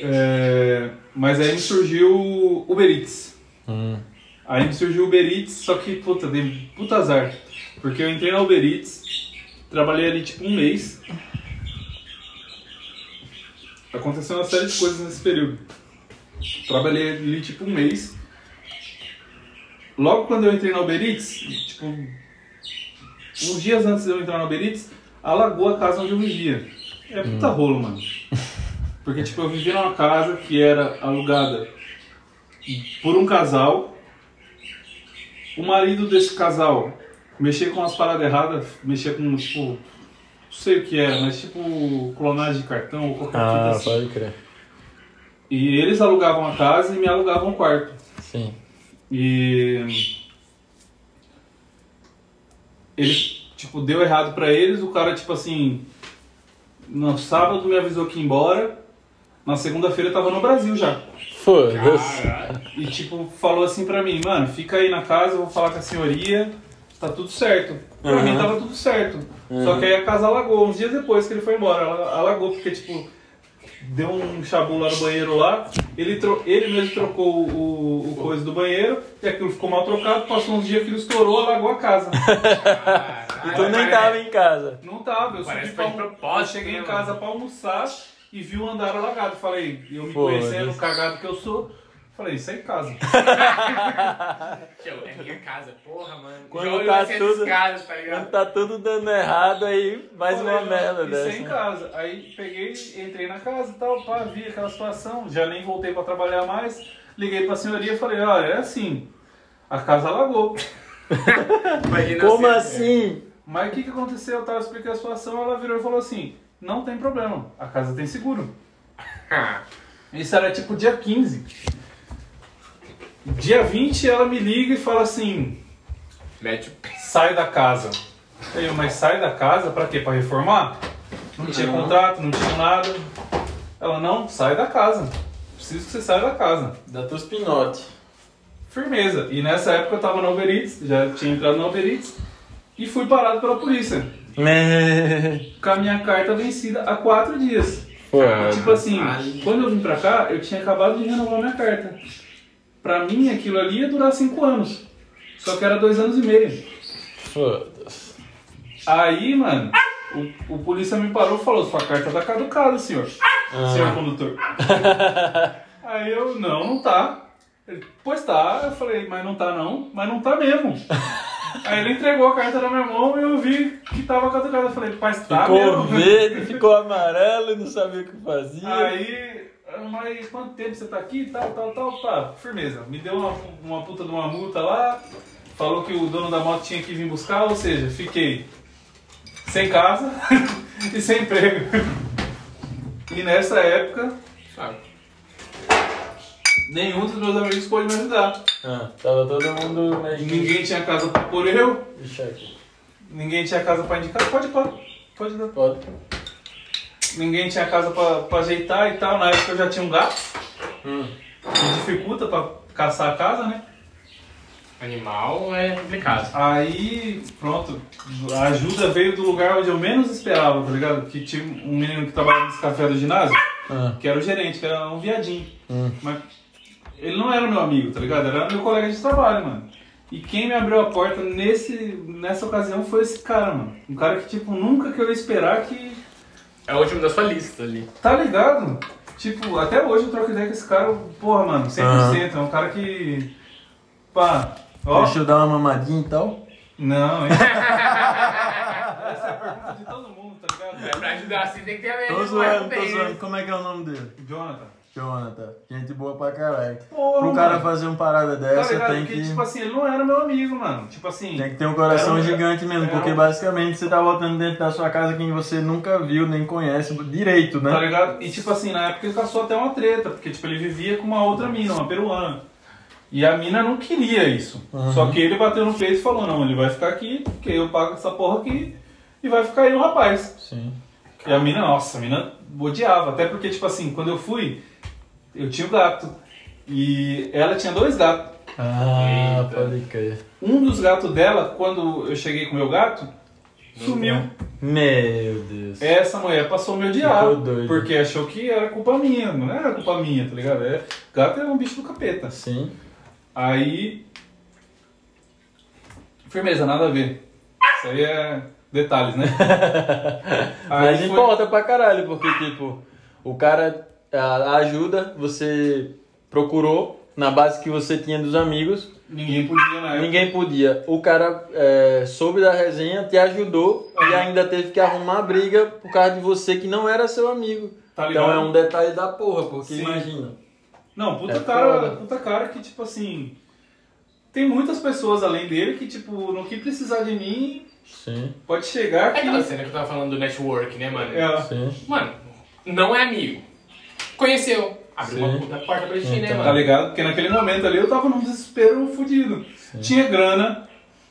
É, mas aí me surgiu o Uber Eats. Hum. Aí me surgiu o Uber Eats, só que, puta, dei puta azar. Porque eu entrei na Uber Eats, trabalhei ali tipo um mês. Aconteceu uma série de coisas nesse período. Trabalhei ali tipo um mês. Logo quando eu entrei na Uber Eats, tipo, uns dias antes de eu entrar na Uber Eats, alagou a casa onde eu vivia. É puta rolo, mano. Porque, tipo, eu vivia numa casa que era alugada por um casal. O marido desse casal mexia com umas paradas erradas, mexia com, tipo, não sei o que era, mas tipo, clonagem de cartão ou qualquer coisa Ah, assim. pode crer. E eles alugavam a casa e me alugavam o quarto. Sim. E eles, tipo, deu errado pra eles, o cara, tipo assim, no sábado me avisou que ia embora, na segunda-feira eu tava no Brasil já. Foda-se. E, tipo, falou assim pra mim, mano, fica aí na casa, eu vou falar com a senhoria, tá tudo certo. Pra Uhum. mim tava tudo certo. Só que aí a casa alagou, uns dias depois que ele foi embora, ela alagou, porque, tipo, deu um chabu lá no banheiro lá, ele, tro ele mesmo trocou o, o coisa do banheiro, e aquilo ficou mal trocado, passou uns dias, aquilo estourou, alagou a casa. E tu nem tava em casa. Não tava, eu Parece subi que pra, propósito, eu cheguei né, em mano? casa pra almoçar e vi o andar alagado. Falei, eu me Pô, conhecendo, o cagado que eu sou, falei, isso é em casa. Tio, é minha casa, porra, mano. Quando tá assim tudo- casas, tá Quando tá tudo dando errado, aí mais Falei, uma merda Isso é dessa. em casa. Aí peguei, entrei na casa e tal, pá, vi aquela situação, já nem voltei pra trabalhar mais. Liguei pra senhoria e falei, olha, é assim, a casa alagou. Como a cena. assim? Mas o que, que aconteceu? Eu tava explicando a situação, ela virou e falou assim, não tem problema, a casa tem seguro. Isso era tipo dia 15. Dia 20 ela me liga e fala assim, Mete o pé. sai da casa. Aí eu, mas sai da casa pra quê? Pra reformar? Não tinha Não. contrato, não tinha nada. Ela, não, sai da casa. Preciso que você saia da casa. Dá teus pinote. Firmeza. E nessa época eu tava na Uber Eats, já tinha entrado na Uber Eats, e fui parado pela polícia. Com a minha carta vencida há quatro dias. Tipo assim, quando eu vim pra cá, eu tinha acabado de renovar minha carta. Pra mim, aquilo ali ia durar cinco anos. Só que era dois anos e meio. Foda-se. Aí, mano, O, o polícia me parou e falou, sua carta tá caducada, senhor. Ah. Senhor condutor. Aí eu, não, não tá. Ele, pois tá. Eu falei, mas não tá não, mas não tá mesmo. Aí ele entregou a carta na minha mão e eu vi que tava caducada. Eu falei, mas tá Ficou mesmo. verde, ficou amarelo e não sabia o que fazia. Aí, mas quanto tempo você tá aqui? Tal, tal, tal, tá, firmeza. Me deu uma, uma puta de uma multa lá, falou que o dono da moto tinha que vir buscar, ou seja, fiquei sem casa e sem emprego. E nessa época, nenhum dos meus amigos pôde me ajudar. Ah, tava todo mundo que- Ninguém tinha casa pra pôr eu, ninguém tinha casa pra indicar. Pode, pode, pode dar. Pode. Ninguém tinha casa pra, pra ajeitar e tal. Na época eu já tinha um gato, Hum. que dificulta pra caçar a casa, né? Animal é complicado. Aí, pronto, a ajuda veio do lugar onde eu menos esperava, tá ligado? Que tinha um menino que trabalhava nesse café do ginásio, Ah. que era o gerente, que era um viadinho. Hum. Mas ele não era meu amigo, tá ligado? Era meu colega de trabalho, mano. E quem me abriu a porta nesse, nessa ocasião foi esse cara, mano. Um cara que, tipo, nunca que eu ia esperar que. É o último da sua lista ali. Tá ligado? Tipo, até hoje eu troco ideia com esse cara, porra, mano, 100%. É um cara que. Pá. Ó. Deixa eu dar uma mamadinha e tal. Não, hein? Essa é a pergunta de todo mundo, tá ligado? É pra ajudar assim, tem que ter a Tô mesma zoando, tô zoando. Como é que é o nome dele? Jonathan. Jonathan. Gente boa pra caralho. Porra, Pro cara mano. fazer uma parada Tá dessa, ligado? tem Porque, que, tipo assim, ele não era meu amigo, mano. Tipo assim. tem que ter um coração um- gigante mesmo. era Porque um- basicamente você tá voltando dentro da sua casa quem você nunca viu, nem conhece direito, Tá né? ligado? E tipo assim, na época ele caçou até uma treta, porque tipo, ele vivia com uma outra mina, uma peruana. E a mina não queria isso. Uhum. Só que ele bateu no peito e falou, não, ele vai ficar aqui, porque eu pago essa porra aqui e vai ficar aí o rapaz. Sim. E a mina, nossa, a mina odiava. Até porque, tipo assim, quando eu fui, eu tinha o gato. E ela tinha dois gatos. Ah, Eita. pode crer. Um dos gatos dela, quando eu cheguei com o meu gato, sumiu. Meu Deus. Essa mulher passou meu diabo. Porque achou que era culpa minha. Não era culpa minha, tá ligado? É, gato é um bicho do capeta. Sim. Aí. Firmeza, nada a ver. Isso aí é detalhes, né? Aí Mas foi- importa pra caralho, porque, tipo, o cara, a a ajuda, você procurou na base que você tinha dos amigos, Ninguém podia na época. ninguém podia. O cara é, soube da resenha, te ajudou e ainda teve que arrumar briga por causa de você que não era seu amigo. Tá então é um detalhe da porra, porque Sim. imagina. Não, puta É cara, foda. puta cara que, tipo assim. Tem muitas pessoas além dele que, tipo, no que precisar de mim, Sim, pode chegar É que. aquela cena que eu tava falando do network, né, mano? É, sim. Mano, não é amigo. Conheceu. Abriu Sim. uma puta porta pra ti, né, Então. Tá mano? ligado? Porque naquele momento ali eu tava num desespero fudido. Tinha grana,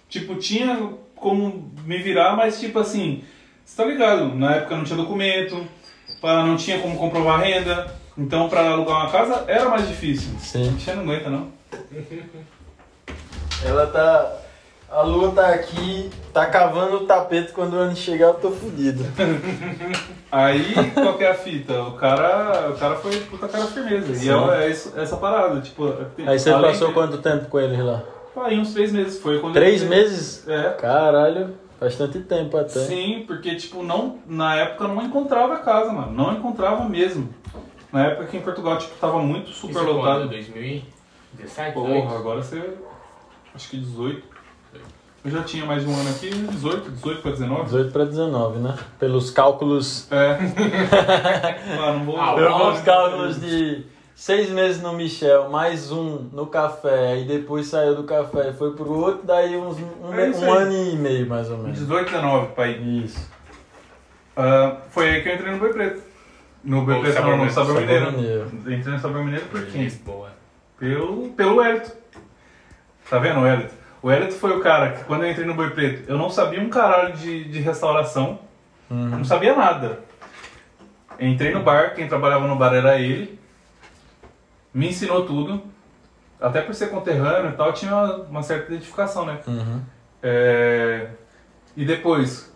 tipo, tinha como me virar, mas tipo assim, você tá ligado? Na época não tinha documento, não tinha como comprovar renda, então pra alugar uma casa era mais difícil. Sim. Você não aguenta, não. Ela tá. A lua tá aqui, tá cavando o tapete quando o ano chegar, eu tô fudido. Aí, qual que é a fita? O cara, o cara foi puta cara firmeza. Sim. E é, é isso- essa parada, tipo... Aí você passou de- quanto tempo com eles lá? Aí uns três meses. Foi quando Três eu- meses? É. Caralho, bastante tempo até. Sim, porque, tipo, não, na época eu não encontrava casa, mano. Não encontrava mesmo. Na época aqui em Portugal, tipo, tava muito Isso super quando? lotado. 2017? Porra, 18? agora você. Acho que 18. Eu já tinha mais de um ano aqui, 18, 18 pra 19. 18 para 19, né? Pelos cálculos. É. ah, não vou. Ah, Pelos cálculos de seis meses no Michel, mais um no café, e depois saiu do café e foi pro outro, daí uns, um, É um ano e meio mais ou menos. 18, 19, pai. Isso. Ah, foi aí que eu entrei no Boi Preto. No Boi Preto, Sabor não, no Mineiro. Sabor Sabor Mineiro. Mineiro. Entrei no Sabor Mineiro por quem? Pelo, pelo Elito. Tá vendo o Elito? O Elito foi o cara que, quando eu entrei no Boi Preto, eu não sabia um caralho de, de restauração. Uhum. Não sabia nada. Entrei no bar, quem trabalhava no bar era ele. Me ensinou tudo. Até por ser conterrâneo e tal, tinha uma, uma certa identificação, né? Uhum. É, E depois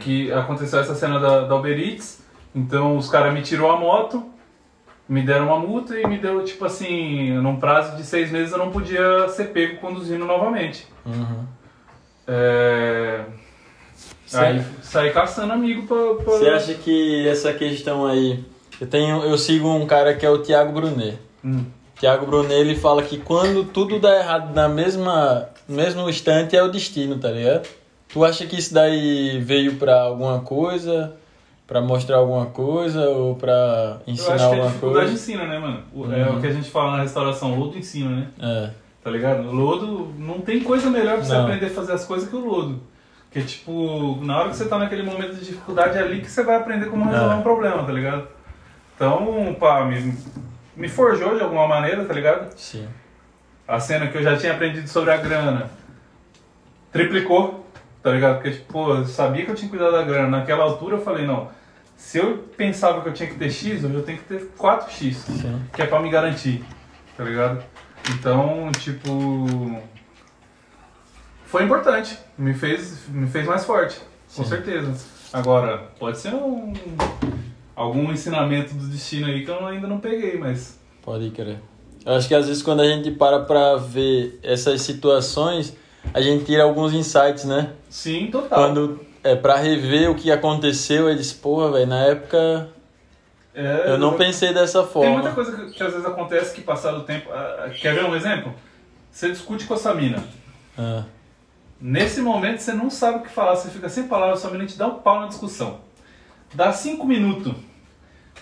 que aconteceu essa cena da, da Uber Eats, então os caras me tirou a moto, me deram uma multa e me deu, tipo assim, num prazo de seis meses eu não podia ser pego conduzindo novamente. Uhum. É, Aí saí caçando amigo pra. pra... Você acha que essa questão aí. Eu, tenho, eu sigo um cara que é o Thiago Brunet. Hum. Thiago Brunet ele fala que quando tudo dá errado na mesma, no mesmo instante é o destino, tá ligado? Tu acha que isso daí veio pra alguma coisa? Pra mostrar alguma coisa ou pra Eu ensinar acho que a alguma dificuldade coisa? ensina, né, mano? O- É Uhum. o que a gente fala na restauração, o lodo ensina, né? É, Tá ligado? O lodo, não tem coisa melhor pra você Não. aprender a fazer as coisas que o lodo. Porque, tipo, na hora que você tá naquele momento de dificuldade é ali que você vai aprender como resolver É. um problema, tá ligado? Então, pá, me, me forjou de alguma maneira, tá ligado? sim. A cena que eu já tinha aprendido sobre a grana triplicou, tá ligado? Porque, tipo, pô, eu sabia que eu tinha cuidar da grana. Naquela altura eu falei, não, se eu pensava que eu tinha que ter X, hoje eu tenho que ter 4X Sim. que é pra me garantir, tá ligado? Então, tipo. Foi importante. Me fez, me fez mais forte, com Sim. certeza. Agora, pode ser um. algum ensinamento do destino aí que eu ainda não peguei, mas. Pode crer. Eu acho que às vezes quando a gente para pra ver essas situações, a gente tira alguns insights, né? Sim, total. Quando é pra rever o que aconteceu, eles, porra, velho, na época É, eu não pensei dessa Tem muita forma. coisa que, que às vezes acontece que passado o tempo. ah, Quer ver um exemplo? Você discute com a sua mina. Ah, Nesse momento você não sabe o que falar, você fica sem palavras, sua mina te dá um pau na discussão. Dá cinco minutos,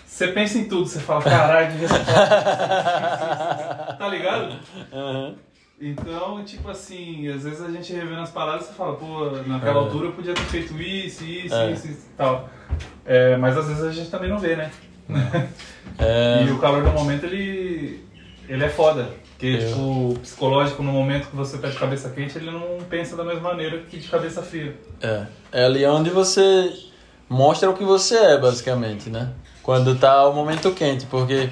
você pensa em tudo, você fala, caralho, devia ser Tá ligado? aham. Então, tipo assim, às vezes a gente revendo as palavras você fala, pô, naquela É. altura eu podia ter feito isso, isso, É. isso, e tal. É, mas às vezes a gente também não vê, né? É, E o calor do momento, ele, ele é foda. Porque, Eu. tipo, o psicológico, no momento que você tá de cabeça quente, ele não pensa da mesma maneira que de cabeça fria. é, é ali onde você mostra o que você é, basicamente, né? Quando tá o momento quente, porque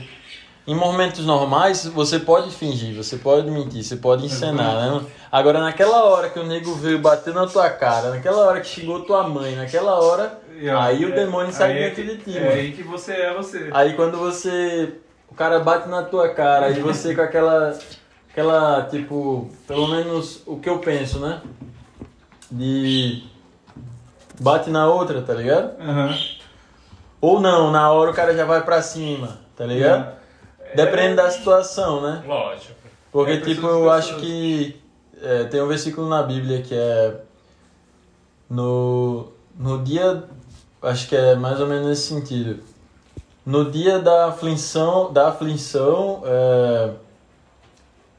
em momentos normais você pode fingir, você pode mentir, você pode encenar, né? Agora naquela hora que o nego veio bater na tua cara, naquela hora que xingou tua mãe, naquela hora, E, ó, aí o é- demônio sai é dentro que- de ti, É mano. aí que você é você. Aí quando você. O cara bate na tua cara e você com aquela. Aquela, tipo. Pelo menos o que eu penso, né? De. Bate na outra, tá ligado? Aham. Ou não, na hora o cara já vai pra cima, tá ligado? Depende da situação, né? Lógico. Porque, É, tipo, pessoas- eu acho que é, tem um versículo na Bíblia que é no, no dia, acho que é mais ou menos nesse sentido. No dia da aflição, da aflição, é,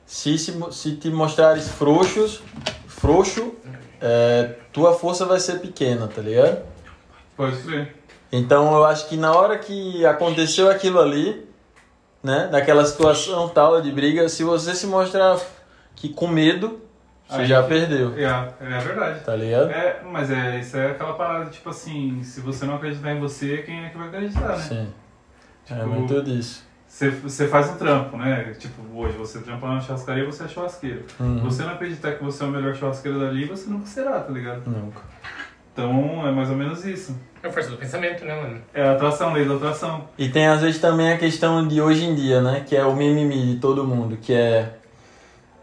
se, se, se te mostrares frouxos, frouxo, é, tua força vai ser pequena, tá ligado? Pode crer. Então eu acho que na hora que aconteceu aquilo ali, né, naquela situação tal de briga, se você se mostrar que com medo, você Aí já que- perdeu, É, é verdade. tá ligado? É, mas é, isso é aquela parada, tipo assim, se você não acreditar em você, quem é que vai acreditar, né? Sim. É Tipo, muito disso. Você, você faz um trampo, né? Tipo, hoje você trampa na churrascaria você é churrasqueiro. Uhum. Você não acreditar que você é o melhor churrasqueiro dali, você nunca será, tá ligado? Nunca. Então é mais ou menos isso. É a força do pensamento, né, mano? É a atração, lei da atração. E tem às vezes também a questão de hoje em dia, né? Que é o mimimi de todo mundo, que é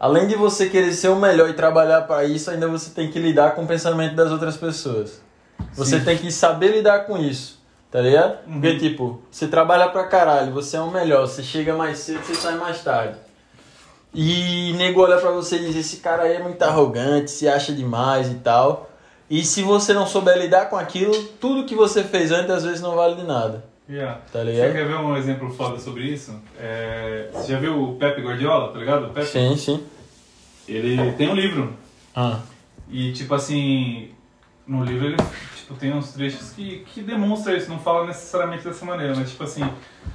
além de você querer ser o melhor e trabalhar para isso, ainda você tem que lidar com o pensamento das outras pessoas. Você Sim. tem que saber lidar com isso, tá ligado? Uhum. Porque tipo, você trabalha pra caralho, você é o melhor, você chega mais cedo, você sai mais tarde. E nego olha pra você e diz, esse cara aí é muito arrogante, se acha demais e tal. E se você não souber lidar com aquilo, tudo que você fez antes às vezes não vale de nada. Yeah. Tá Você ligado? quer ver um exemplo foda sobre isso? É, Você já viu o Pepe Guardiola, tá ligado? O Pepe, Sim, sim. Ele tem um livro. Ah, E tipo assim, no livro ele tipo, tem uns trechos que, que demonstram isso, não fala necessariamente dessa maneira, mas tipo assim,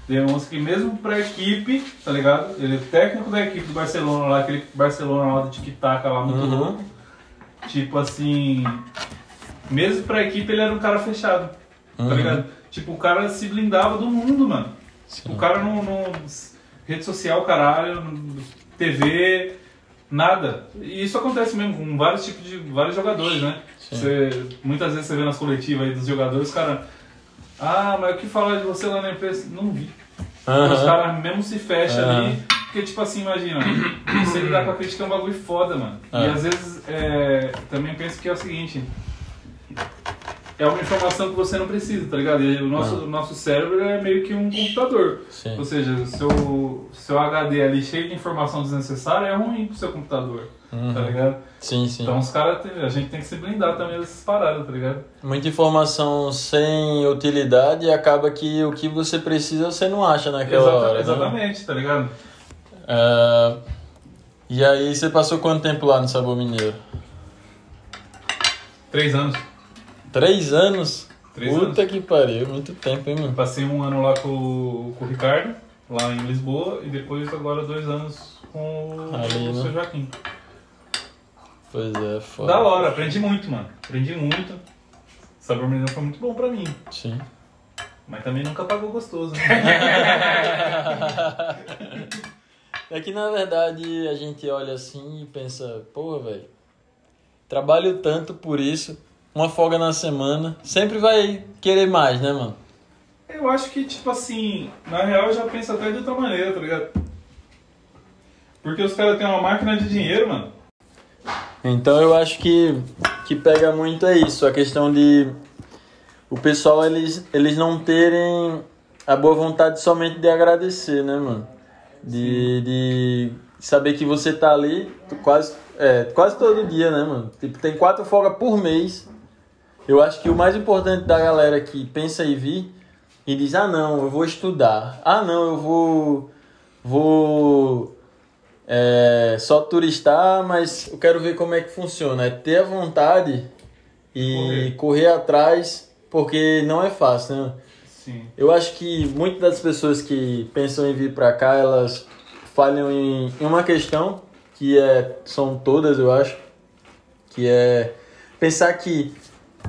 demonstra que mesmo pra equipe, tá ligado? Ele é técnico da equipe do Barcelona lá, aquele Barcelona lá do Tic-Tac lá, muito Uhum. louco. Tipo assim, mesmo pra equipe ele era um cara fechado, tá Uhum. ligado? Tipo, o cara se blindava do mundo, mano. sim. O cara não, não- Rede social, caralho, TV, nada. E isso acontece mesmo com vários tipos de. vários jogadores, né? Você, muitas vezes você vê nas coletivas aí dos jogadores, os caras. Ah, mas o que falar de você lá na empresa? Não vi. Aham. Os caras mesmo se fecham Aham. ali. Porque, tipo assim, imagina, você lidar com a crítica é um bagulho foda, mano. E É. às vezes é, também penso que é o seguinte. é uma informação que você não precisa, tá ligado? E o nosso, Ah. o nosso cérebro é meio que um computador. Sim. Ou seja, o seu, seu HD ali cheio de informação desnecessária é ruim pro seu computador, tá Uhum. ligado? Sim, sim. Então os caras, a gente tem que se blindar também dessas paradas, tá ligado? Muita informação sem utilidade e acaba que o que você precisa você não acha naquela Exata- hora. né? exatamente, tá ligado? Ah, e aí você passou quanto tempo lá no Sabor Mineiro? Três anos. Três anos? Três Puta anos. que pariu, muito tempo, hein, mano? Passei um ano lá com, com o Ricardo, lá em Lisboa, e depois agora dois anos com o, Ali, o né? seu Joaquim. Pois é, foda. Da hora, aprendi muito, mano. Aprendi muito. Sabor Mineiro foi muito bom pra mim. Sim. Mas também nunca pagou gostoso, né? É que na verdade a gente olha assim e pensa, porra, velho, trabalho tanto por isso, uma folga na semana, sempre vai querer mais, né, mano? Eu acho que, tipo assim, na real eu já penso até de outra maneira, tá ligado? Porque os caras têm uma máquina de dinheiro, mano. Então eu acho que que pega muito é isso, a questão de o pessoal eles, eles não terem a boa vontade somente de agradecer, né, mano? De, de saber que você tá ali quase, é, quase todo dia, né, mano? Tipo, tem quatro folgas por mês. Eu acho que o mais importante da galera que pensa em vir e diz, ah não, eu vou estudar. Ah não, eu vou. Vou é, só turistar, mas eu quero ver como é que funciona. É ter a vontade e correr, atrás, porque não é fácil, né? Sim. Eu acho que muitas das pessoas que pensam em vir pra cá, elas falham em, em uma questão, que é, são todas, eu acho, que é pensar que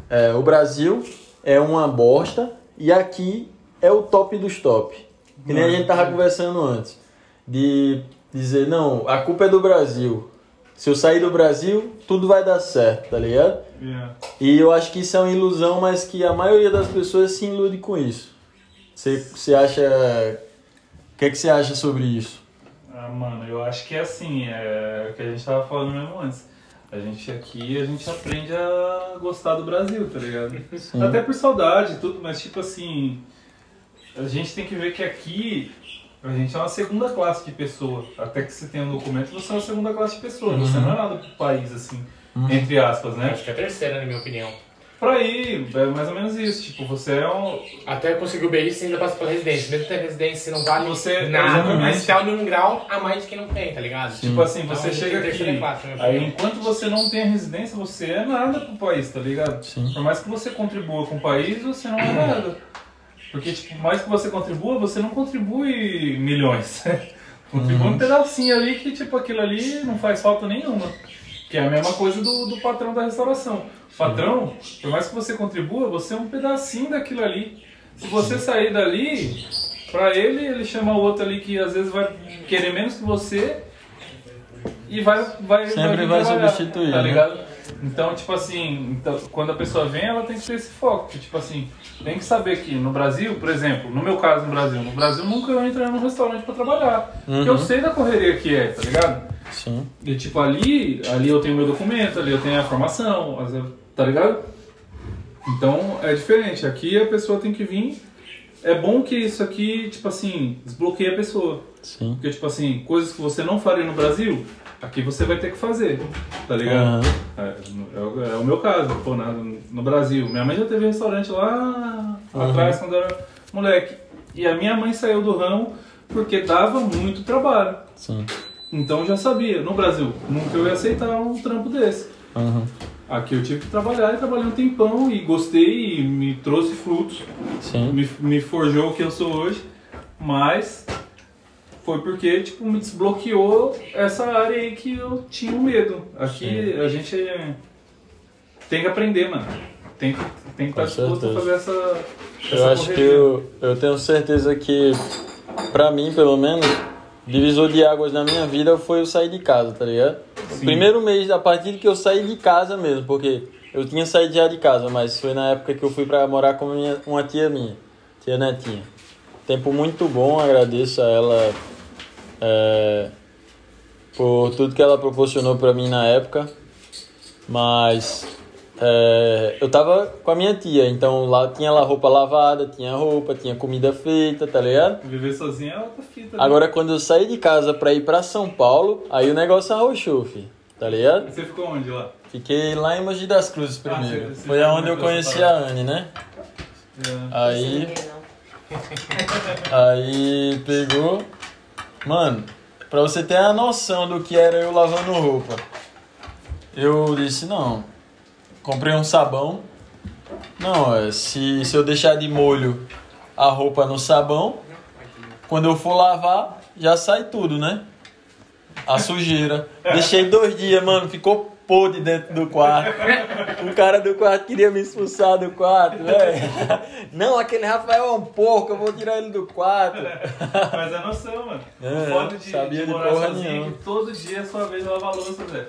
é, o Brasil é uma bosta e aqui é o top dos top. Que nem a gente tava conversando antes. De dizer, não, a culpa é do Brasil. Se eu sair do Brasil, tudo vai dar certo, tá ligado? Yeah. E eu acho que isso é uma ilusão, mas que a maioria das pessoas se ilude com isso. Você, você acha. O que, é que você acha sobre isso? Ah, mano, eu acho que é assim, é o que a gente tava falando mesmo antes. A gente aqui, a gente aprende a gostar do Brasil, tá ligado? Sim. Até por saudade e tudo, mas tipo assim, a gente tem que ver que aqui a gente é uma segunda classe de pessoa. Até que você tenha um documento, você é uma segunda classe de pessoa. Você Uhum. não é nada pro país, assim, entre aspas, né? Acho que é a terceira, na minha opinião. Pra ir, é mais ou menos isso. Tipo, você é um. Até conseguir o BI, você ainda passa pela residência. Mesmo ter residência, você não vale Você- nada, exatamente. mas você em um grau a mais de quem não tem, tá ligado? Tipo assim, você Então, chega aqui. classe, Aí enquanto você não tem a residência, você é nada pro país, tá ligado? Sim. Por mais que você contribua com o país, você não é nada. Porque, tipo, por mais que você contribua, você não contribui milhões. contribui um pedacinho ali que, tipo, aquilo ali não faz falta nenhuma. Que é a mesma coisa do, do patrão da restauração. O patrão, por mais que você contribua, você é um pedacinho daquilo ali. Se você sair dali, pra ele, ele chama o outro ali que às vezes vai querer menos que você e vai, vai, Sempre vai trabalhar, substituir, Tá né? Então, tipo assim, então, quando a pessoa vem, ela tem que ter esse foco. Tipo assim, tem que saber que no Brasil, por exemplo, no meu caso no Brasil, no Brasil nunca eu entrei num restaurante pra trabalhar. Porque eu Uhum. sei da correria que é, tá ligado? Sim. E tipo, ali, ali eu tenho meu documento, ali eu tenho a formação, tá ligado? Então é diferente. Aqui a pessoa tem que vir. É bom que isso aqui, tipo assim, desbloqueie a pessoa. Sim. Porque, tipo assim, coisas que você não faria no Brasil, aqui você vai ter que fazer, tá ligado? Aham. É, é o- é o meu caso, pô, na- no Brasil. Minha mãe já teve restaurante lá Aham. atrás, quando eu era moleque. E a minha mãe saiu do ramo porque dava muito trabalho. Sim. Então eu já sabia, no Brasil, nunca eu ia aceitar um trampo desse. Aham. Aqui eu tive que trabalhar e trabalhei um tempão e gostei e me trouxe frutos, Sim. me, me forjou o que eu sou hoje, mas foi porque tipo, me desbloqueou essa área aí que eu tinha um medo. Aqui a gente tem que aprender, mano. Tem que, tem que Com estar disposto a fazer essa. Eu essa acho que eu, eu tenho certeza que, pra mim, pelo menos, divisor de águas na minha vida foi eu sair de casa, tá ligado? O Sim. primeiro mês, a partir que eu saí de casa mesmo, porque eu tinha saído já de casa, mas foi na época que eu fui pra morar com minha, uma tia minha, tia Netinha. Tempo muito bom, agradeço a ela é, por tudo que ela proporcionou pra mim na época, mas é, eu tava com a minha tia, então lá tinha lá roupa lavada, tinha roupa, tinha comida feita, tá ligado? Viver sozinho é outra fita. né? Agora quando eu saí de casa pra ir pra São Paulo, aí o negócio arrochou, fi, tá ligado? Você ficou onde lá? Fiquei lá em Mogi das Cruzes Ah, primeiro. você- você Foi já aonde eu conheci a. Anne, né? É. Aí, aí pegou. Mano, pra você ter a noção do que era eu lavando roupa, eu disse: não, comprei um sabão. Não, se, se eu deixar de molho a roupa no sabão, quando eu for lavar, já sai tudo, né? A sujeira. Deixei dois dias, mano, ficou podre dentro do quarto. O cara do quarto queria me expulsar do quarto, velho. Não, aquele Rafael é um porco, eu vou tirar ele do quarto. Mas é noção, mano. É, o foda de, sabia de de morar porra sozinho é nenhuma. que todo dia é sua vez de lavar louça, velho.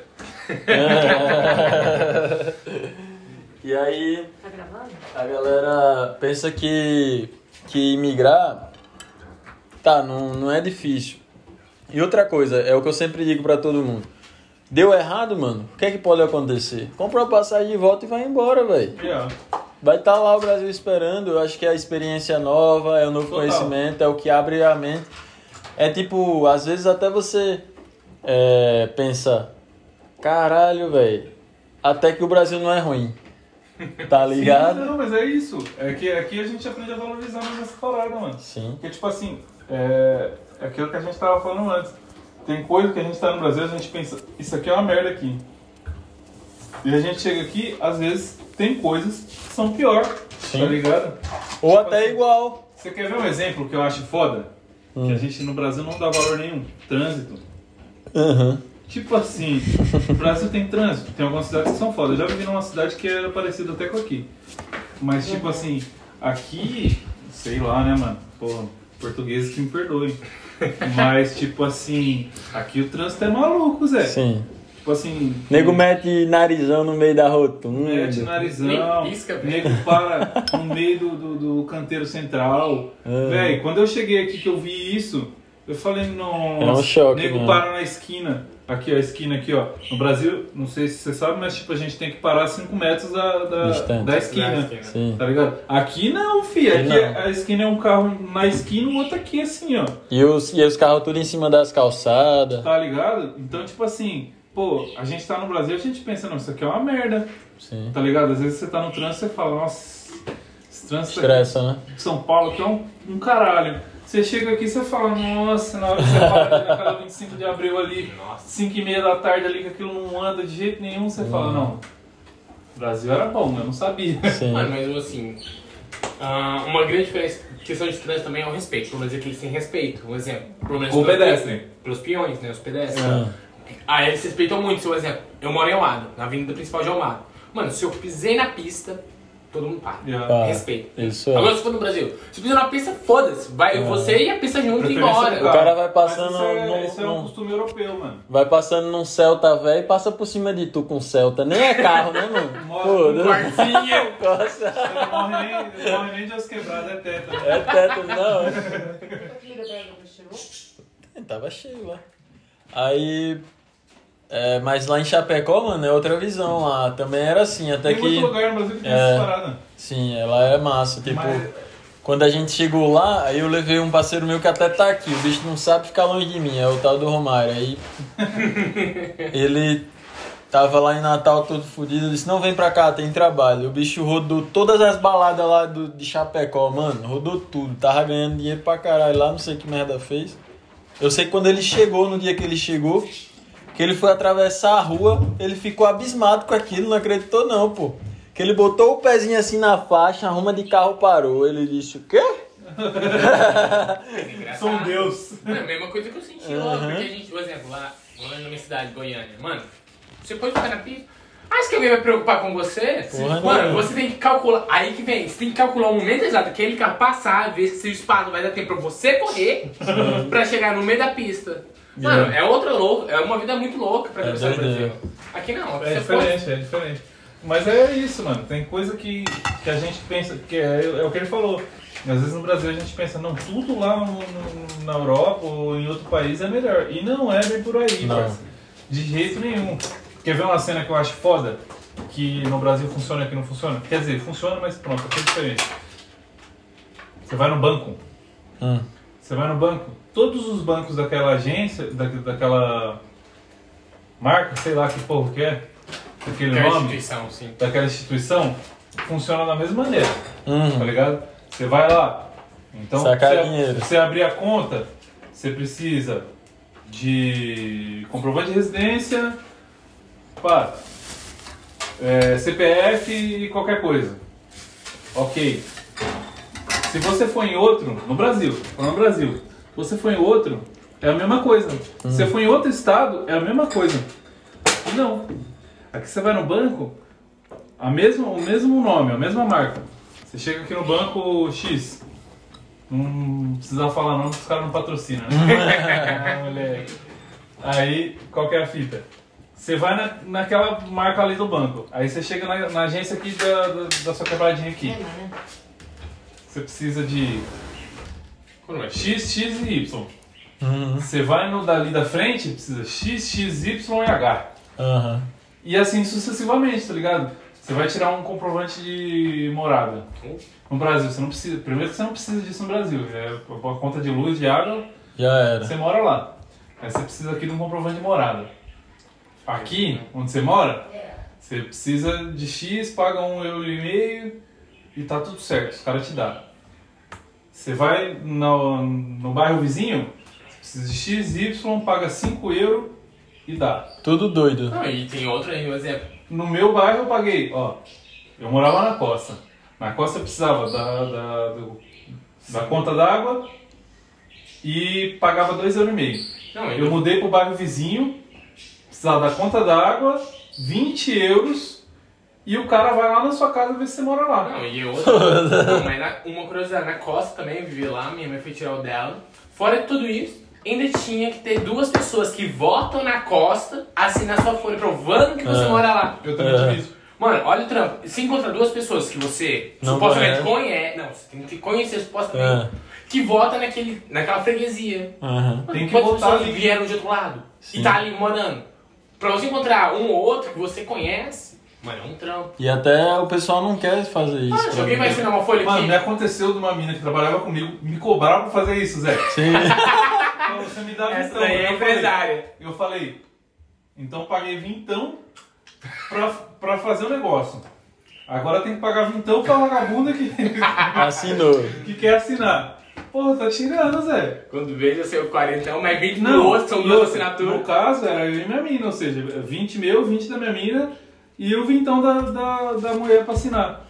É. E aí, Tá gravando? A galera pensa que, que imigrar, tá, não, não é difícil. E outra coisa, é o que eu sempre digo pra todo mundo. Deu errado, mano, o que é que pode acontecer? Compra uma passagem de volta e vai embora, velho. E, ó, Vai estar lá o Brasil esperando, eu acho que é a experiência nova, é o novo Total. conhecimento, é o que abre a mente. É tipo, às vezes até você é, pensa, caralho, velho, até que o Brasil não é ruim. Tá ligado? Sim, não, mas é isso. É que aqui a gente aprende a valorizar mais essa parada, mano. Sim. Porque, tipo assim, é, é aquilo que a gente tava falando antes. Tem coisa que a gente tá no Brasil, a gente pensa, isso aqui é uma merda aqui. E a gente chega aqui, às vezes, tem coisas que são pior, Sim. tá ligado? Ou até igual. Você quer ver um exemplo que eu acho foda? Hum. Que a gente no Brasil não dá valor nenhum. Trânsito. Uhum. Tipo assim, o Brasil tem trânsito, tem algumas cidades que são foda. Eu já vivi numa cidade que era parecida até com aqui. Mas tipo assim, aqui, sei lá, né, mano? Pô, portugueses que me perdoem. Mas tipo assim, aqui o trânsito é maluco, Zé. Sim. Tipo assim. Nego mete narizão no meio da rotunda. Mete narizão, Nem pisca, nego para no meio do, do, do canteiro central. É. Véi, quando eu cheguei aqui que eu vi isso, eu falei, nossa, É um choque, nego né? para na esquina. Aqui, ó, a esquina aqui, ó. No Brasil, não sei se você sabe, mas tipo, a gente tem que parar 5 metros da, da, Distante. da esquina. Sim. Tá ligado? Aqui não, fi. Aqui Aqui não. a esquina é um carro na esquina, o outro aqui assim, ó. E os, e os carros tudo em cima das calçadas. Tá ligado? Então, tipo assim, pô, a gente tá no Brasil, a gente pensa, não, isso aqui é uma merda. Sim. Tá ligado? Às vezes você tá no trânsito e você fala, nossa, esse trânsito aqui Estressa, né? de São Paulo aqui é um, um caralho. Você chega aqui e você fala, nossa, na hora que você para naquela 25 de abril ali, 5 e meia da tarde ali, que aquilo não anda de jeito nenhum, você fala, não. O Brasil era bom, eu não sabia. Sim. Mano, mas assim, ah, uma grande diferença, questão de trânsito também é o respeito. Pelo menos aqui eles têm respeito. Um exemplo, pelo menos O pedestre. Pelos peões, né? Os pedestres. Ah, Aí eles respeitam muito, seu exemplo. Eu moro em Almada, na avenida principal de Almada. Mano, se eu pisei na pista, todo mundo para. Yeah. Pá. Respeito. Isso é. Agora se for no Brasil, se pisou na pista, foda-se. Vai você e a pista junto e embora. O cara vai passando isso é, num- isso é um num- costume europeu, mano. Vai passando num Celta velho e passa por cima de tu com Celta. Nem é carro, né, mano? Pô, um? Quartinho. Não morre nem, não morre nem de osso quebrado, é teta. É teto, não. Tava cheio lá. Aí. É, mas lá em Chapecó, mano, é outra visão lá. Também era assim, até Tem que. muito lugar no Brasil que É. essas paradas. Sim, ela é massa. Tipo, Mas- quando a gente chegou lá, aí eu levei um parceiro meu que até tá aqui. O bicho não sabe ficar longe de mim, é o tal do Romário. Aí ele tava lá em Natal todo fodido. Disse: Não, vem pra cá, tem trabalho. O bicho rodou todas as baladas lá do, de Chapecó, mano. Rodou tudo. Tava ganhando dinheiro pra caralho lá, não sei que merda fez. Eu sei que quando ele chegou, no dia que ele chegou, que ele foi atravessar a rua, ele ficou abismado com aquilo, não acreditou não, pô. Que ele botou o pezinho assim na faixa, a ruma de carro parou. Ele disse, o quê? Sou um deus. É a mesma coisa que eu senti lá, porque a gente, por exemplo, lá, lá na minha cidade, Goiânia, mano, você pode ficar na pista. Ah, que alguém vai preocupar com você? Porra mano, você tem que calcular. Aí que vem, você tem que calcular o momento exato, aquele carro passar, ver se o espaço vai dar tempo pra você correr pra chegar no meio da pista. Mano, é outra louca, é uma vida muito louca pra É atravessar o doideira. Brasil. Aqui não, aqui É você pode. diferente, é diferente. Mas é isso, mano. Tem coisa que, que a gente pensa, que é, é o que ele falou. Às vezes no Brasil a gente pensa, não, tudo lá no- no- na Europa ou em outro país é melhor. E não é bem por aí, Não. De jeito nenhum. Quer ver uma cena que eu acho foda? que no Brasil funciona e aqui não funciona? Quer dizer, funciona, mas pronto, aqui é diferente. Você vai no banco, Hum. você vai no banco, todos os bancos daquela agência, da, daquela marca, sei lá que porra que é, aquele Aquela nome, instituição, sim. daquela instituição, funciona da mesma maneira, tá Uhum. ligado? Você vai lá, então Sacar você, dinheiro. você abrir a conta, você precisa de comprovante de residência, pá, é, CPF e qualquer coisa. Ok. Se você for em outro, no Brasil, for no Brasil, você for em outro, é a mesma coisa. Se você for em outro estado, é a mesma coisa. Não. Aqui você vai no banco, a mesma, o mesmo nome, a mesma marca. Você chega aqui no banco X. Não precisa falar não, porque os caras não patrocinam. Né? Aí, qual que é a fita? Você vai na, naquela marca ali do banco. Aí você chega na, na agência aqui da, da, da sua quebradinha aqui. Você precisa de Quando vai? X, X e Y. Uhum. Você vai no dali da frente, precisa X, X, Y e H. Aham. E assim sucessivamente, tá ligado? Você vai tirar um comprovante de morada. No Brasil, você não precisa. Primeiro que você não precisa disso no Brasil. É a conta de luz, de água, Já era. você mora lá. Aí você precisa aqui de um comprovante de morada. Aqui, onde você mora, você precisa de X, paga um euro e meio e tá tudo certo, os caras te dão. Você vai no, no bairro vizinho, você precisa de X, Y, paga 5 euros e dá. Tudo doido. Não, e tem outro aí, um exemplo. No meu bairro eu paguei, ó. Eu morava na costa. Na costa eu precisava da, da, do- da conta d'água e pagava 2,5 euros. e meio. Não, Eu mudei pro bairro vizinho, precisava da conta d'água, 20 euros, e o cara vai lá na sua casa ver se você mora lá. Não, e outra. não, mas na- uma curiosidade, na costa também, eu vivi lá, minha mãe foi tirar o dela. Fora de tudo isso, ainda tinha que ter duas pessoas que votam na costa, assinar sua folha provando que você Ah. mora lá. Eu também É. tive isso. Mano, olha o trampo. Se encontra duas pessoas que você Não supostamente conhece. conhece. Não, você tem que conhecer supostamente. É. Que vota naquele, naquela freguesia. Aham. Tem que Quantas votar pessoas ali. vieram de outro lado Sim. e tá ali morando. Pra você encontrar um ou outro que você conhece, mano, é um trampo. E até o pessoal não quer fazer isso. Mano, se alguém mim. vai assinar uma folha Mano, aqui. me aconteceu de uma mina que trabalhava comigo me cobrar pra fazer isso, Zé. Sim. Então, você me dá Essa vintão. daí é Eu falei- empresária. Eu falei, então paguei vintão pra, pra fazer o negócio. Agora tem que pagar vintão pra vagabunda que, Assinou. que quer assinar. Porra, tá tirando, Zé. Quando vejo, eu sei o 40, mas 20 Não, no outro, são duas assinaturas. No caso, era eu e minha mina, ou seja, 20 meu, 20 da minha mina e o vintão da, da, da mulher pra assinar.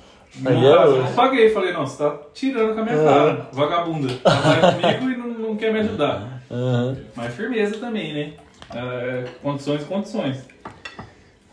Aí é caso, eu não paguei, falei, não, você tá tirando com a minha É. cara, vagabunda. Trabalha comigo e não, não quer me ajudar. Aham. Mas firmeza também, né? É, condições, condições.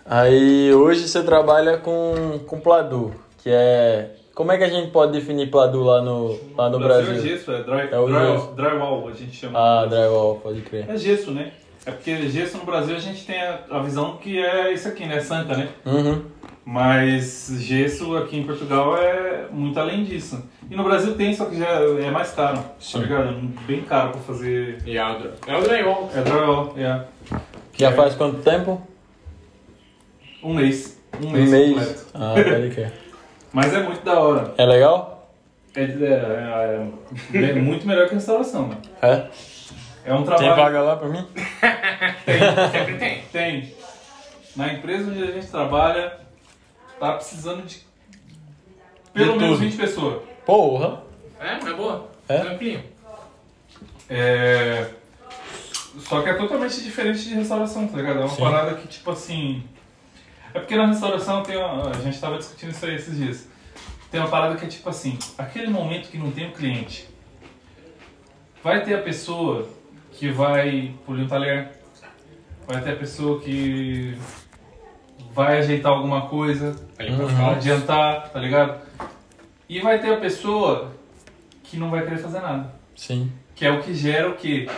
Aí hoje você trabalha com, com Pladu, que é. Como é que a gente pode definir Pladu lá no, lá no Brasil? é gesso, é, dry, É o dry- gesso. drywall, a gente chama. Ah, drywall, pode crer. É gesso, né? É porque gesso no Brasil a gente tem a, a visão que é isso aqui, né? Sanca, né? Uhum. Mas gesso aqui em Portugal é muito além disso. E no Brasil tem, só que já é mais caro, Sim. tá ligado? É Bem caro pra fazer. E é o dry- é o drywall. É drywall, é. Já é faz quanto tempo? Um mês. Um Um mês, mês. completo. Ah, pode crer. Mas é muito da hora. É legal? É, é- é- é muito melhor que a restauração, né? É? É um Tem trabalho. vaga lá pra mim? Sempre tem. Tem. Na empresa onde a gente trabalha, tá precisando de pelo De menos tudo. 20 pessoas. Porra. É, mas é boa. É? Tranquilo. É... Só que é totalmente diferente de restauração, tá ligado? É uma Sim. parada que, tipo assim. É porque na restauração tem uma... A gente tava discutindo isso aí esses dias. Tem uma parada que é tipo assim: aquele momento que não tem o cliente. Vai ter a pessoa que vai polir um talher. Vai ter a pessoa que vai ajeitar alguma coisa. Uhum. adiantar, tá ligado? E vai ter a pessoa que não vai querer fazer nada. Sim. Que é o que gera o quê?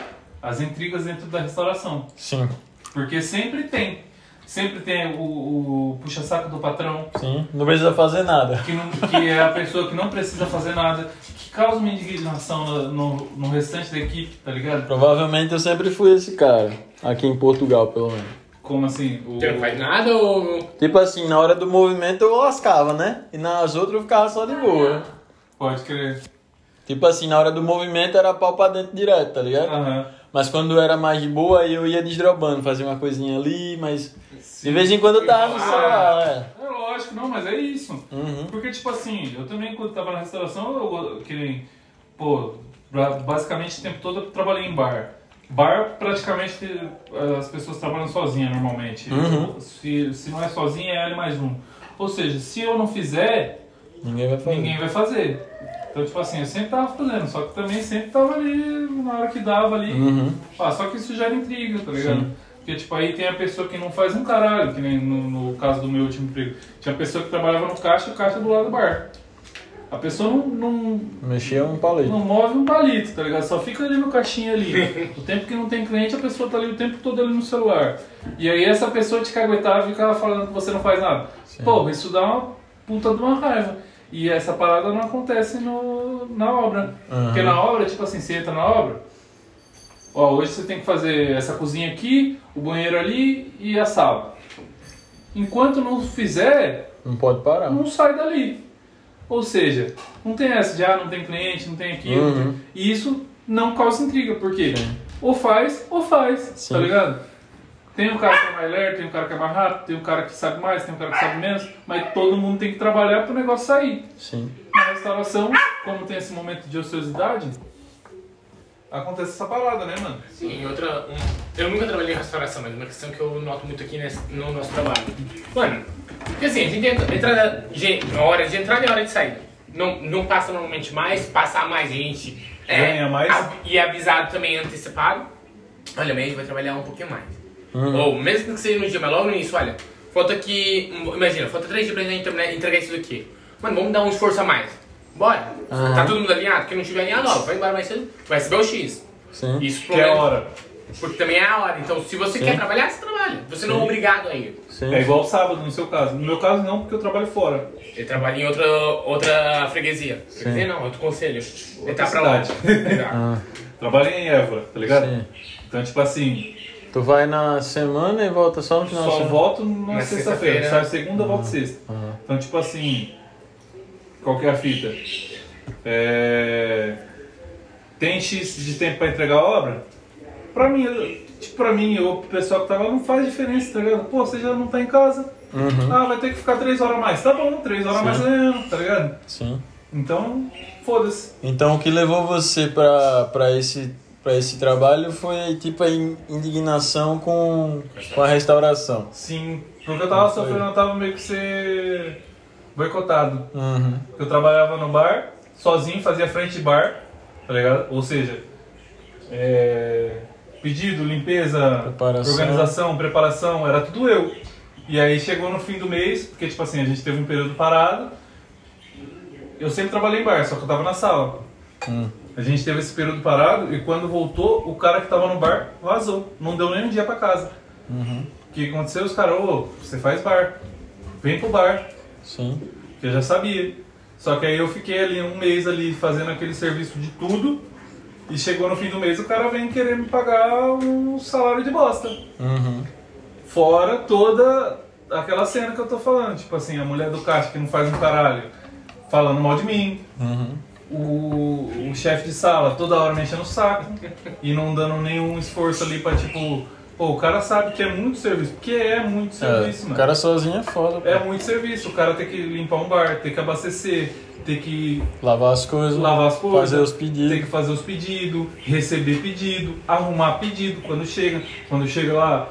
As intrigas dentro da restauração. Sim. Porque sempre tem. Sempre tem o, o puxa-saco do patrão, Sim. Não precisa fazer nada. que, não, que é a pessoa que não precisa fazer nada, que causa uma indignação no, no, no restante da equipe, tá ligado? Provavelmente eu sempre fui esse cara. Aqui em Portugal, pelo menos. Como assim? O... Você não faz nada ou. Tipo assim, na hora do movimento eu lascava, né? E nas outras eu ficava só de boa. Pode crer. Tipo assim, na hora do movimento era pau pra dentro direto, tá ligado? Aham. Mas quando era mais de boa, aí eu ia desdrobando, fazia uma coisinha ali, mas de vez em quando eu tava no celular, é. É lógico, não, mas é isso. Uhum. Porque, tipo assim, eu também, quando tava na restauração, eu que nem, pô, ba- basicamente o tempo todo eu trabalhei em bar. Bar, praticamente, as pessoas trabalham sozinhas normalmente. Uhum. Se, se não é sozinha, é L mais um. Ou seja, se eu não fizer, Ninguém vai fazer. ninguém vai fazer. Então, tipo assim, eu sempre tava fazendo, só que também sempre tava ali, na hora que dava ali. Uhum. Ah, só que isso gera intriga, tá ligado? Sim. Porque, tipo, aí tem a pessoa que não faz um caralho, que nem no, no caso do meu último emprego. Tinha a pessoa que trabalhava no caixa e o caixa do lado do bar. A pessoa não, não, Mexia um palito. não move um palito, tá ligado? Só fica ali no caixinha ali. O tempo que não tem cliente, a pessoa tá ali o tempo todo ali no celular. E aí essa pessoa te caguetava e ficava falando que você não faz nada. Sim. Pô, isso dá uma puta de uma raiva. E essa parada não acontece no, na obra. Aham. Porque na obra, tipo assim, você entra na obra, ó, hoje você tem que fazer essa cozinha aqui, o banheiro ali e a sala. Enquanto não fizer, Não pode parar. não sai dali. Ou seja, não tem essa de ah, não tem cliente, não tem aquilo. Uhum. E isso não causa intriga, porque ou faz ou faz, Sim. tá ligado? Tem um cara que é mais lerdo, tem um cara que é mais rápido, tem um cara que sabe mais, tem um cara que sabe menos, mas todo mundo tem que trabalhar para o negócio sair. Sim. Na restauração, como tem esse momento de ociosidade, acontece essa parada, né, mano? Sim, outra. um- eu nunca trabalhei em restauração, mas uma questão que eu noto muito aqui nesse- no nosso trabalho. Mano, porque assim, a gente entra, entra de, hora de entrada e hora de saída. Não, não passa normalmente mais, passa mais gente. é, Ganha mais. a- e é avisado também antecipado. Olha, amanhã a gente vai trabalhar um pouquinho mais. Uhum. Ou mesmo que seja no dia, mas logo no início, olha, falta aqui. Imagina, falta três dias pra gente entregar isso daqui. Mano, vamos dar um esforço a mais. Bora. Aham. Tá todo mundo alinhado? Quem não tiver alinhado, ó, vai embora mais cedo, vai receber o X. Sim. Isso Que é a hora. Porque também é a hora. Então, se você Sim. quer trabalhar, você trabalha. Você não é Sim. obrigado a ir. Sim. É igual sábado no seu caso. No meu caso não, porque eu trabalho fora. Ele trabalha em outra, outra freguesia. Freguesia não, outro conselho. Ele tá pra lá. cidade. Exato. Ah, Trabalho em Évora, tá ligado? sim. Então, tipo assim, Tu vai na semana e volta só no final de só semana? volto na, Na sexta-feira. sexta-feira. Sai segunda, volto sexta. Aham. Então, tipo assim, qual que é a fita? É... Tem X de tempo pra entregar a obra? Pra mim, tipo, pra mim ou pro pessoal que tá lá, não faz diferença, tá ligado? Pô, você já não tá em casa. Uhum. Ah, vai ter que ficar três horas mais. Tá bom, três horas a mais Sim. ganhando, tá ligado? Sim. Então, foda-se. Então o que levou você pra, pra, esse, pra esse trabalho foi tipo a in- indignação com, com a restauração. Sim, porque eu tava sofrendo, eu tava meio que ser boicotado. Uhum. Eu trabalhava no bar, sozinho, fazia frente de bar, tá ligado? Ou seja, é, pedido, limpeza, Preparação. organização, preparação, era tudo eu. E aí chegou no fim do mês, porque tipo assim, a gente teve um período parado. Eu sempre trabalhei em bar, só que eu tava na sala. Hum. A gente teve esse período parado e quando voltou, o cara que tava no bar vazou. Não deu nem um dia pra casa. Uhum. O que aconteceu? Os caras, ô, você faz bar. Vem pro bar. Sim. Que eu já sabia. Só que aí eu fiquei ali um mês ali fazendo aquele serviço de tudo. E chegou no fim do mês o cara vem querer me pagar um salário de bosta. Uhum. Fora toda aquela cena que eu tô falando. Tipo assim, a mulher do caixa que não faz um caralho falando mal de mim. Uhum. O, o chefe de sala toda hora me enchendo o saco. e não dando nenhum esforço ali pra tipo. Pô, o cara sabe que é muito serviço. Porque é muito serviço, É, mano. o cara sozinho é foda. pô. É muito serviço. O cara tem que limpar um bar, tem que abastecer, tem que Lavar as coisas, lavar as coisas, fazer os tem pedidos. que fazer os pedidos, receber pedido, arrumar pedido quando chega. Quando chega lá,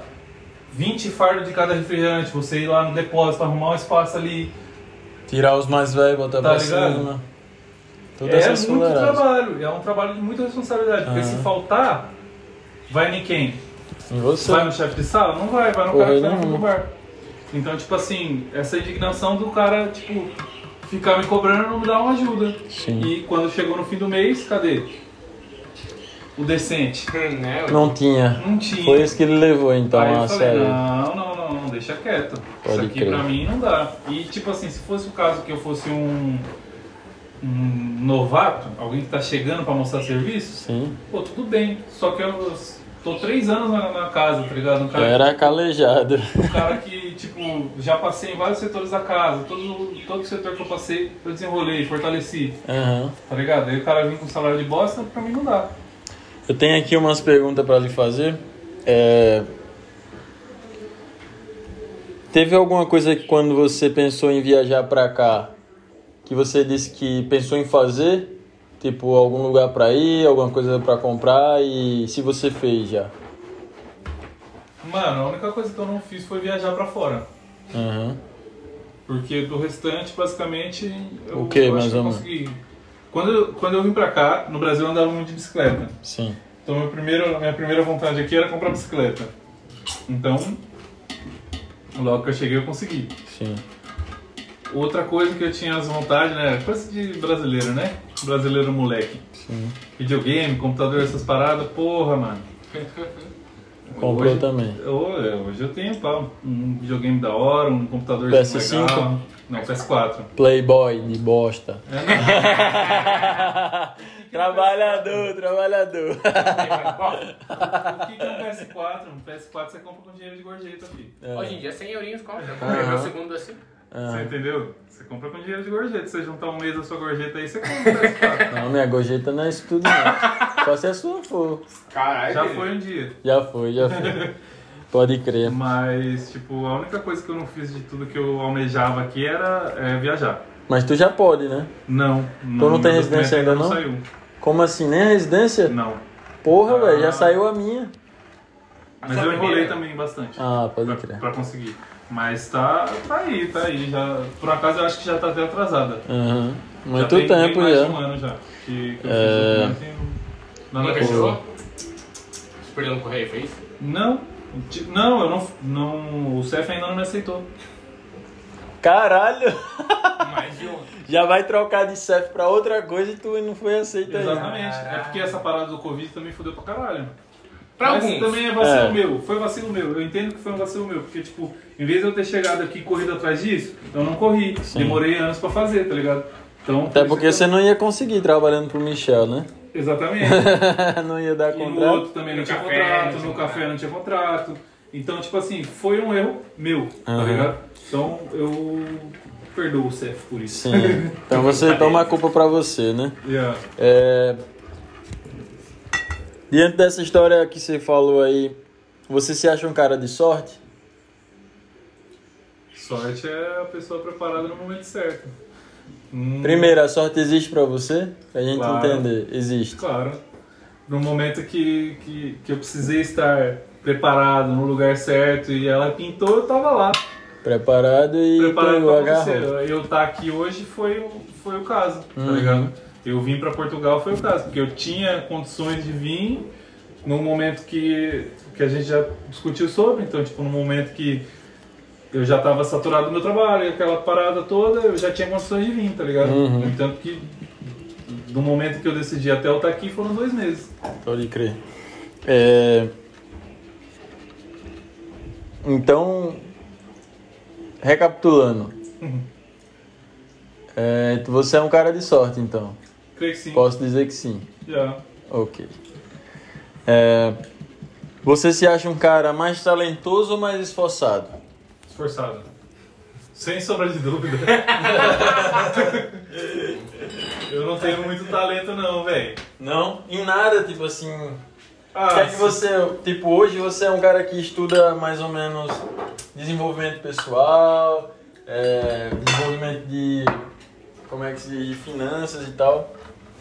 20 fardos de cada refrigerante, você ir lá no depósito, arrumar um espaço ali. Tirar os mais velhos, botar Tá pra cima. Todas é essas muito trabalho, é um trabalho de muita responsabilidade. Porque se faltar, vai em quem? Em você. Vai no chefe de sala? Não vai, vai no Porra cara que tá no nenhuma. fundo do bar. Então, tipo assim, essa indignação do cara, tipo, ficar me cobrando não me dá uma ajuda. Sim. E quando chegou no fim do mês, cadê? O decente. Né? Não tinha. Não tinha. Foi isso que ele levou então Aí eu a falei, sério. não, não, não, não, deixa quieto. Pode Isso aqui crer. pra mim não dá. E tipo assim, se fosse o caso que eu fosse um, um novato, alguém que tá chegando pra mostrar serviço, Sim. pô, tudo bem. Só que eu, tô três anos na, na casa, tá ligado? Um Eu cara, era calejado. um cara que, tipo, já passei em vários setores da casa. Todo, todo setor que eu passei, eu desenrolei, fortaleci, Aham. tá ligado? Aí o cara vem com salário de bosta, pra mim não dá. Eu tenho aqui umas perguntas pra lhe fazer. É, Teve alguma coisa que quando você pensou em viajar pra cá, que você disse que pensou em fazer? Tipo, algum lugar pra ir, alguma coisa pra comprar e se você fez já? Mano, a única coisa que eu não fiz foi viajar pra fora. Aham. Porque do restante, basicamente, eu, O quê, eu mais acho que eu ou menos? consegui. Quando eu, quando eu vim pra cá, no Brasil eu andava muito de bicicleta. Sim. Então meu primeiro, minha primeira vontade aqui era comprar bicicleta. Então, logo que eu cheguei eu consegui. Sim. Outra coisa que eu tinha as vontades, né? Coisa de brasileiro, né? Brasileiro moleque. Sim. Videogame, computador, essas paradas, porra, mano. Comprou Hoje- também. Eu- é, hoje eu tenho, pá, um videogame da hora, um computador legal. PS5? Não, PS4. Playboy de bosta. É, trabalhador, trabalhador. O que que é um PS4? Um PS4 você compra com dinheiro de gorjeta, filho. Hoje em dia 100 eurinhos compra. Eu Aham. comprei meu segundo assim. Você Ah, entendeu? Você compra com dinheiro de gorjeta. Você juntar um mês da sua gorjeta aí, você compra PS4. não, minha gorjeta não é isso tudo não. Só se a sua for. Caralho. Já foi um dia. Já foi, já foi. Pode crer. Mas, tipo, a única coisa que eu não fiz de tudo que eu almejava aqui era é, viajar. Mas tu já pode, né? Não. não meu tem residência ainda não? saiu. Como assim? Nem a residência? Não. Porra, Ah. velho, já saiu a minha. Mas eu enrolei também bastante. Ah, pode pra, crer. pra conseguir. Mas tá, tá aí, tá aí. Já, por acaso eu acho que já tá até atrasada. Aham. já Muito tem bem tempo mais já. de um ano já. Que, que eu É. fiz não-? Você perdeu no correio, fez? Não, não, eu não, não. O CEF ainda não me aceitou. Caralho! Mais de um. Já vai trocar de CEF pra outra coisa e tu não foi aceito ainda. Exatamente. É porque essa parada do Covid também fudeu pra caralho. Pra Mas alguns. também é vacilo É. meu. Foi vacilo meu. Eu entendo que foi um vacilo meu. Porque, tipo, em vez de eu ter chegado aqui e corrido atrás disso, eu não corri. Sim. Demorei anos pra fazer, tá ligado? Então, Até por porque você não ia conseguir trabalhando pro Michel, né? Exatamente. não ia dar E no contrato. outro também não No tinha café, contrato, tinha no café não tinha contrato. Então, tipo assim, foi um erro meu, tá Aham. ligado? Então, eu perdoo o CEF por isso. Sim. Então você toma a culpa pra você, né? Yeah. É... Diante dessa história que você falou aí, você se acha um cara de sorte? Sorte é a pessoa preparada no momento certo. Hum, Primeiro, a sorte existe pra você? Pra gente Claro. entender. Existe. Claro. No momento que, que, que eu precisei estar preparado no lugar certo e ela pintou, eu tava lá. Preparado e preparado pegou, agarrou. Eu estar aqui hoje foi, o- foi o caso, tá Uhum. ligado? Eu vim pra Portugal foi o caso, porque eu tinha condições de vir no momento que, que a gente já discutiu sobre, então, tipo, no momento que eu já tava saturado do meu trabalho, aquela parada toda, eu já tinha condições de vir, tá ligado? Uhum. No entanto que do momento que eu decidi até eu estar aqui foram dois meses. Pode crer. É... Então, recapitulando. Uhum. É, você é um cara de sorte, então. Creio que sim. Posso dizer que sim. Já. Ok. É, você se acha um cara mais talentoso ou mais esforçado? Esforçado. Sem sombra de dúvida. eu não tenho muito talento não, velho. Não? Em nada, tipo assim. Ah, Quer que você, tipo, hoje você é um cara que estuda mais ou menos desenvolvimento pessoal, é, desenvolvimento de. Como é que se diz? De finanças e tal.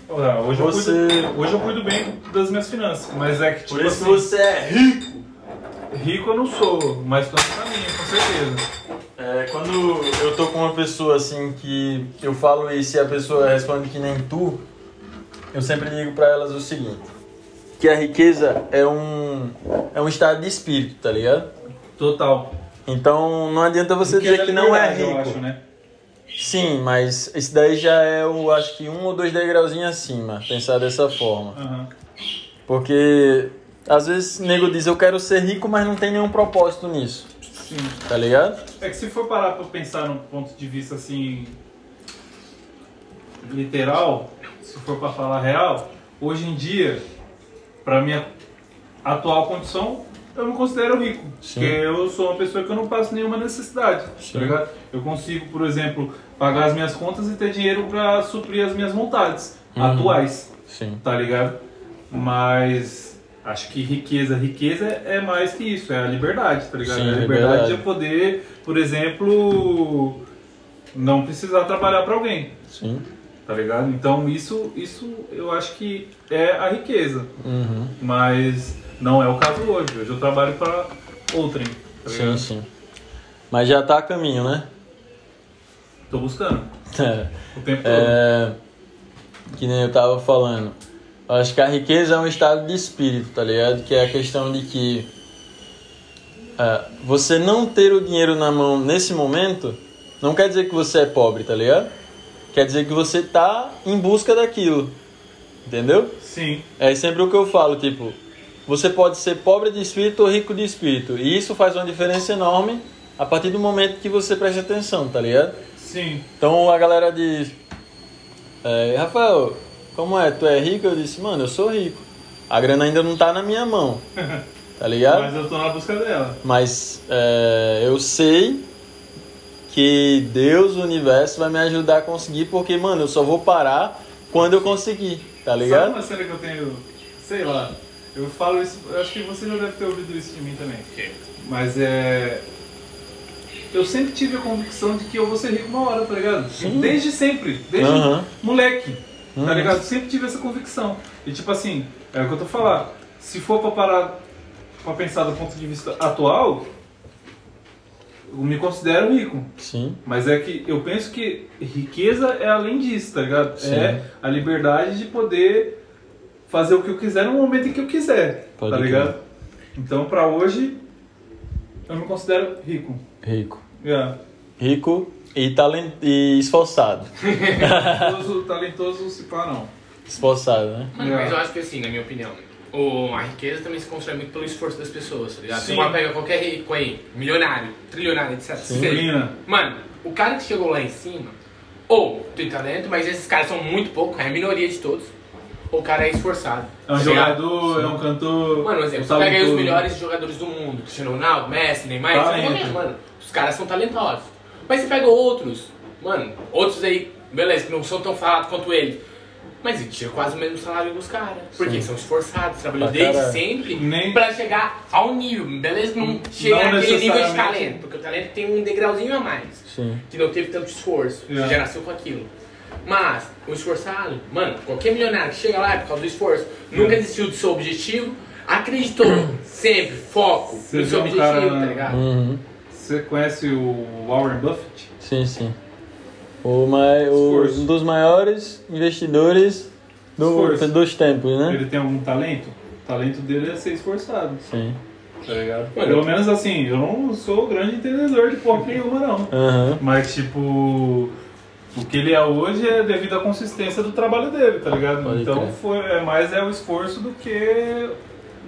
Hoje, Você- eu cuido, hoje eu cuido bem das minhas finanças, mas é que tipo Por isso assim, você é rico. rico eu não sou, mas tô no caminho, com certeza. É, quando eu tô com uma pessoa assim que eu falo isso e a pessoa responde que nem tu, eu sempre digo pra elas o seguinte: que a riqueza é um é um estado de espírito, tá ligado? Total. Então não adianta você Porque dizer é que não é rico. Acho, né? Sim, mas esse daí já é o acho que um ou dois degrauzinhos acima, pensar dessa forma. Aham. Porque às vezes o nego diz eu quero ser rico, mas não tem nenhum propósito nisso, Sim. tá ligado? É que se for parar pra pensar num ponto de vista assim literal, se for pra falar real, hoje em dia, pra minha atual condição, eu me considero rico. Sim. Porque eu sou uma pessoa que eu não passo nenhuma necessidade, Sim. tá ligado? Eu consigo, por exemplo, pagar as minhas contas e ter dinheiro pra suprir as minhas vontades Uhum. atuais, Sim. tá ligado? Mas acho que riqueza, riqueza é mais que isso, é a liberdade, tá ligado? Sim, é a liberdade, liberdade. de eu poder, por exemplo, não precisar trabalhar pra alguém, Sim. tá ligado? Então isso, isso eu acho que é a riqueza. Uhum. Mas não é o caso hoje. Hoje eu trabalho para outrem. Tá Sim, sim. Mas já tá a caminho, né? Tô buscando É. o tempo todo. É, que nem eu tava falando. Acho que a riqueza é um estado de espírito, tá ligado? Que é a questão de que é, você não ter o dinheiro na mão nesse momento não quer dizer que você é pobre, tá ligado? Quer dizer que você tá em busca daquilo. Entendeu? Sim, É sempre o que eu falo, tipo, você pode ser pobre de espírito ou rico de espírito. E isso faz uma diferença enorme a partir do momento que você presta atenção, tá ligado? Sim. Então a galera diz: é, Rafael, como é? Tu é rico? Eu disse: Mano, eu sou rico. A grana ainda não tá na minha mão, tá ligado? Mas eu tô na busca dela. Mas é, eu sei que Deus, o universo, vai me ajudar a conseguir, porque, mano, eu só vou parar quando eu conseguir, tá Sabe ligado? uma cena que eu tenho, sei lá, eu falo isso, eu acho que você já deve ter ouvido isso de mim também. Mas é. Eu sempre tive a convicção de que eu vou ser rico uma hora, tá ligado? Sim. Desde sempre, desde moleque, Uhum. tá ligado? Sempre tive essa convicção. E tipo assim, é o que eu tô falando. Se for pra parar pra pensar do ponto de vista atual, eu me considero rico. Sim, Mas é que eu penso que riqueza é além disso, tá ligado? Sim. É a liberdade de poder fazer o que eu quiser no momento em que eu quiser, Pode tá ligado? Então, pra hoje, eu me considero rico. Rico. Yeah. Rico e, talent... e esforçado. Talentoso, talentoso se pá, não. Esforçado, né? Mano, É. mas eu acho que assim, na minha opinião, o, a riqueza também se constrói muito pelo esforço das pessoas, tá ligado? Sim. Você pega qualquer rico aí, milionário, trilionário, etc. Seja. Mano, o cara que chegou lá em cima, ou tem talento, mas esses caras são muito poucos, é a minoria de todos, ou o cara é esforçado. É um tá jogador, é um cantor. Mano, um exemplo, você pega aí os melhores jogadores do mundo, Cristiano Ronaldo, Messi, Neymar, não mano, os caras são talentosos. Mas você pega outros, mano, outros aí, beleza, que não são tão falados quanto eles. Mas ele tira quase o mesmo salário dos caras. Porque são esforçados, trabalham desde caralho. sempre Nem- pra chegar ao nível. Beleza que não chega Não naquele nível de talento, porque o talento tem um degrauzinho a mais. Sim. Que não teve tanto esforço, que É. já nasceu com aquilo. Mas, o esforçado, mano, qualquer milionário que chega lá é por causa do esforço, nunca desistiu do seu objetivo, acreditou sempre, foco Você no seu um objetivo, cara- tá ligado? Uhum. Você conhece o Warren Buffett? Sim, sim. O, mai... o... Um dos maiores investidores do... Dos tempos, né? Ele tem algum talento? O talento dele é ser esforçado, Sim. tá ligado? Pelo menos assim, eu não sou grande entendedor de porra nenhuma, não. Aham. Mas, tipo, o que ele é hoje é devido à consistência do trabalho dele, tá ligado? Pode então, crer. foi, é mais é o esforço do que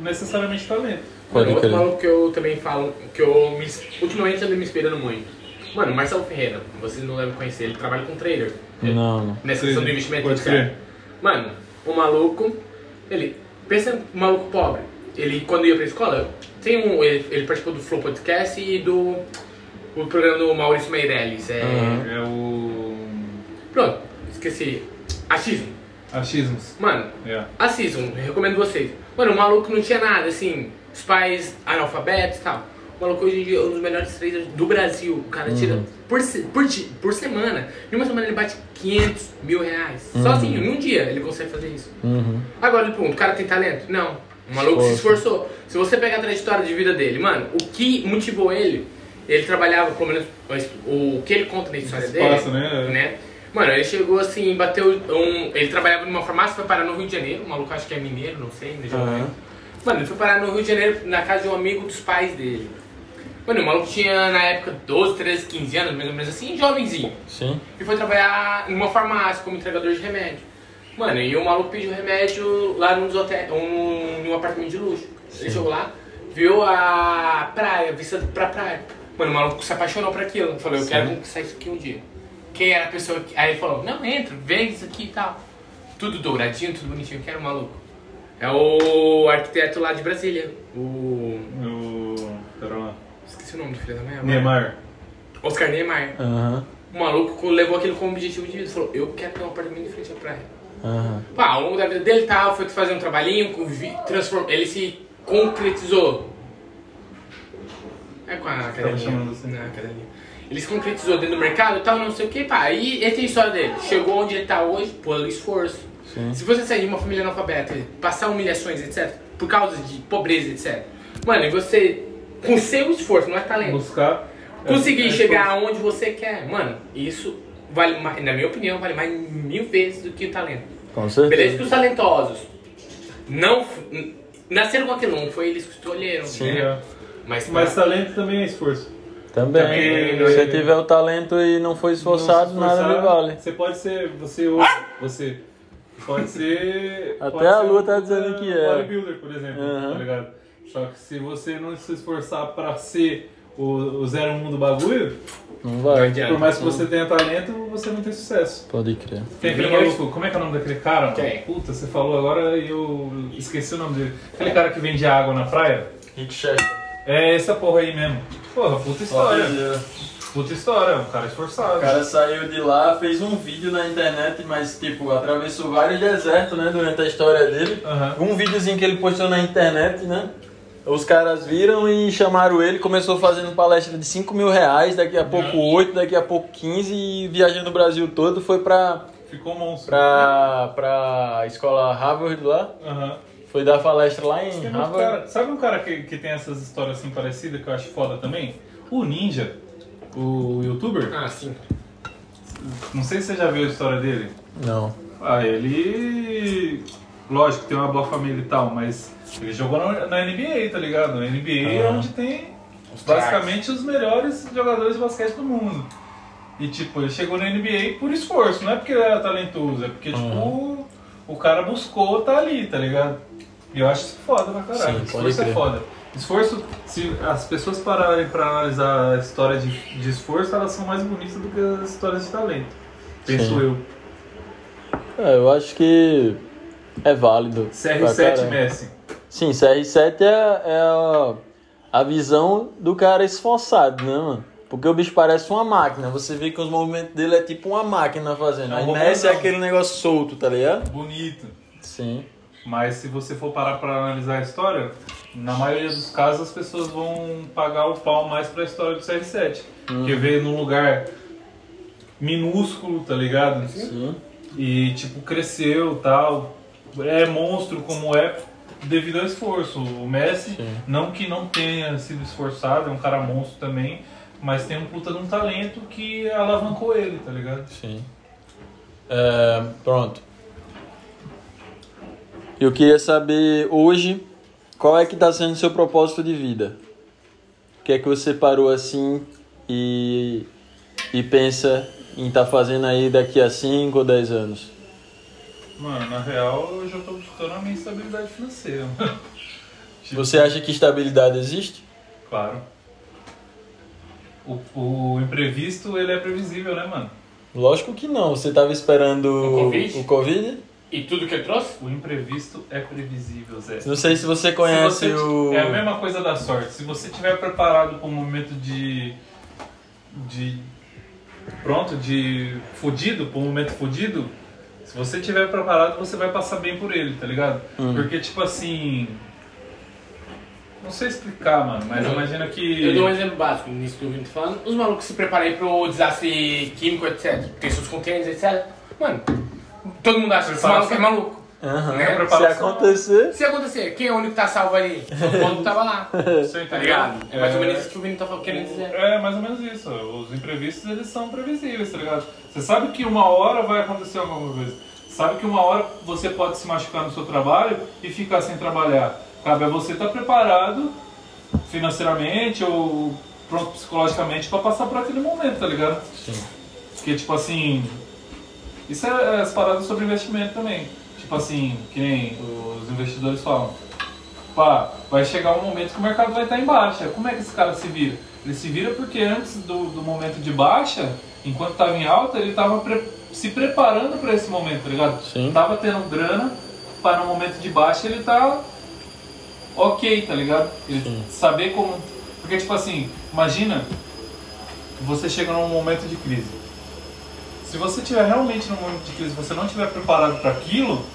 necessariamente talento. Pode outro maluco que eu também falo, que eu me, ultimamente ando me inspirando muito. Mano, Marcelo Ferreira, vocês não devem conhecer, ele trabalha com trader. Não, não. Nessa questão do investimento Pode crer. Mano, o maluco, ele, pensa um maluco pobre. Ele, quando ia pra escola, tem um, ele, ele participou do Flow Podcast e do o programa do Maurício Meirelles. É, Aham. É o. Pronto, esqueci. Achismo. Achismos. Mano, É. assistam, recomendo vocês. Mano, o maluco não tinha nada, assim, os pais analfabetos e tal. O maluco hoje em dia é um dos melhores traders do Brasil. O cara tira por, por, por semana. Em uma semana ele bate 500 mil reais. Sozinho, em um dia ele consegue fazer isso. Uhum. Agora ele pergunta, o cara tem talento? Não. O maluco se esforçou. Se você pegar a trajetória de vida dele, mano, o que motivou ele, ele trabalhava, pelo menos, o que ele conta na história dele, passa, né? né? Mano, ele chegou assim, bateu um. Ele trabalhava numa farmácia, foi parar no Rio de Janeiro, o maluco acho que é mineiro, não sei, né? Aham. Mano, ele foi parar no Rio de Janeiro na casa de um amigo dos pais dele. Mano, o maluco tinha na época 12, 13, 15 anos, mais ou menos assim, jovenzinho. Sim. E foi trabalhar numa farmácia como entregador de remédio. Mano, e o maluco pediu remédio lá num, hotel, um, num apartamento de luxo. Ele chegou lá, viu a praia, vista pra praia. Mano, o maluco se apaixonou por aquilo. Falou, eu Sim. quero conquistar isso aqui um dia. Quem era a pessoa que. Aí ele falou, não, entra, vê isso aqui e tal. Tudo douradinho, tudo bonitinho, que era o maluco. É o arquiteto lá de Brasília. O. O. Pera lá. Esqueci o nome do filho da minha Neymar. Oscar Niemeyer. Aham, O maluco levou aquilo como objetivo de vida. Falou, eu quero ter um apartamento em frente à praia. aham. Pá, ao longo da vida dele tal, foi fazer um trabalhinho, transform... ele se concretizou. É com a academia. chamando assim. Na academia. Ele se concretizou dentro do mercado e tal, não sei o que, pá. E essa é a história dele. Chegou onde ele tá hoje por esforço. Sim. Se você sair de uma família analfabeta, passar humilhações, etc., por causa de pobreza, etc., mano, e você, com seu esforço, não é talento, Buscar. conseguir é, é chegar esforço. aonde você quer, mano, isso vale mais, na minha opinião, vale mais mil vezes do que o talento. Com Beleza que certeza. os talentosos não nasceram com aquilo, não foi eles que escolheram, Sim, né? É. Mas, Mas talento também é esforço. Também. Também, Se você tiver o talento e não for esforçado, Não se nada lhe esforçar, vale. Você pode ser. Você hoje. Você. Pode ser. Até pode a ser Lu um tá dizendo que é. Bodybuilder, por exemplo, Aham. tá ligado? Só que se você não se esforçar pra ser o, o 01 do bagulho, Não vai. adianta. por mais que você tenha talento, você não tem sucesso. Pode crer. Tem aquele Vinhas- maluco, como é que é o nome daquele cara? mano? Quem? Puta, você falou agora e eu esqueci o nome dele. Aquele cara que vende água na praia? Rick Chester. É essa porra aí mesmo. Porra, puta história. O Puta história, um cara esforçado. cara saiu de lá, fez um vídeo na internet, mas tipo, atravessou vários desertos, né, durante a história dele. Aham. Um videozinho que ele postou na internet, né? Os caras viram e chamaram ele, começou fazendo palestra de 5 mil reais, daqui a pouco 8, daqui a pouco 15 e viajando o Brasil todo, foi pra, Ficou monstro. pra, pra escola Harvard lá, Aham. foi dar palestra lá em Harvard. cara- sabe um cara que, que tem essas histórias assim parecidas que eu acho foda também? O Ninja, o youtuber. Ah, sim. Não sei se você já viu a história dele. Não. Ah, ele. Lógico, tem uma boa família e tal, mas ele jogou na, na NBA, tá ligado? Na NBA é Ah. onde tem Os basicamente os melhores jogadores de basquete do mundo. E tipo, ele chegou na NBA por esforço, não é porque ele era talentoso, é porque tipo, Uhum. o, o cara buscou tá ali, tá ligado? E eu acho isso foda pra caralho. Sim, pode esforço é crer. foda. Esforço, se as pessoas pararem pra analisar a história de, de esforço, elas são mais bonitas do que as histórias de talento. Penso Sim. eu. É, eu acho que é válido. pra CR7 caramba. Messi. Sim, CR7 é, é a, a visão do cara esforçado, né, mano? Porque o bicho parece uma máquina. Você vê que os movimentos dele é tipo uma máquina fazendo. É um Aí Messi é aquele negócio solto, tá ligado? Bonito. Sim. Mas se você for parar pra analisar a história, na maioria dos casos as pessoas vão pagar o pau mais pra história do CR7. Porque veio num lugar minúsculo, tá ligado? Sim. E tipo, cresceu tal. É monstro como é devido ao esforço. O Messi, Sim. não que não tenha sido esforçado, é um cara monstro também, mas tem um puta de um talento que alavancou ele, tá ligado? Sim. É, pronto. Eu queria saber hoje qual é que tá sendo o seu propósito de vida. O que é que você parou assim e, e pensa em estar fazendo aí daqui a 5 ou 10 anos? Mano, na real eu já tô buscando a minha estabilidade financeira. Tipo, Você acha que estabilidade existe? Claro. O, o imprevisto, ele é previsível, né, mano? Lógico que não. Você estava esperando O Covid? o Covid? E tudo que ele trouxe? O imprevisto é previsível, Zé. Não sei se você conhece Se você- o. É a mesma coisa da sorte. Se você tiver preparado para um momento de. de. pronto, de. fudido, para um momento fudido, se você tiver preparado, você vai passar bem por ele, tá ligado? Hum. Porque, tipo assim. Não sei explicar, mano, mas Não. imagina que. Eu dou um exemplo básico nisso que eu vim te falando. Os malucos se preparam aí pro desastre químico, etc. Tem seus contêineres, etc. Mano, todo mundo acha que esse maluco é maluco. Né? Se acontecer. Se acontecer, quem é o único que tá salvo ali? Todo mundo que tava lá. Tá ligado? É mais ou menos isso que o Vini tá querendo dizer. É mais ou menos isso. Os imprevistos eles são previsíveis, tá ligado? Você sabe que uma hora vai acontecer alguma coisa. Sabe que uma hora você pode se machucar no seu trabalho e ficar sem trabalhar. Cabe a você estar preparado financeiramente ou pronto psicologicamente pra passar por aquele momento, tá ligado? Sim. Porque tipo assim. Isso é as paradas sobre investimento também. Tipo assim, que nem os investidores falam. Pá, vai chegar um momento que o mercado vai estar em baixa. Como é que esse cara se vira? Ele se vira porque antes do, do momento de baixa, enquanto estava em alta, ele estava se preparando para esse momento, tá ligado? Sim. Tava tendo grana para no momento de baixa ele tá ok, tá ligado? Ele Sim. saber como. Porque, tipo assim, imagina você chega num momento de crise. Se você tiver realmente num momento de crise, você não estiver preparado para aquilo,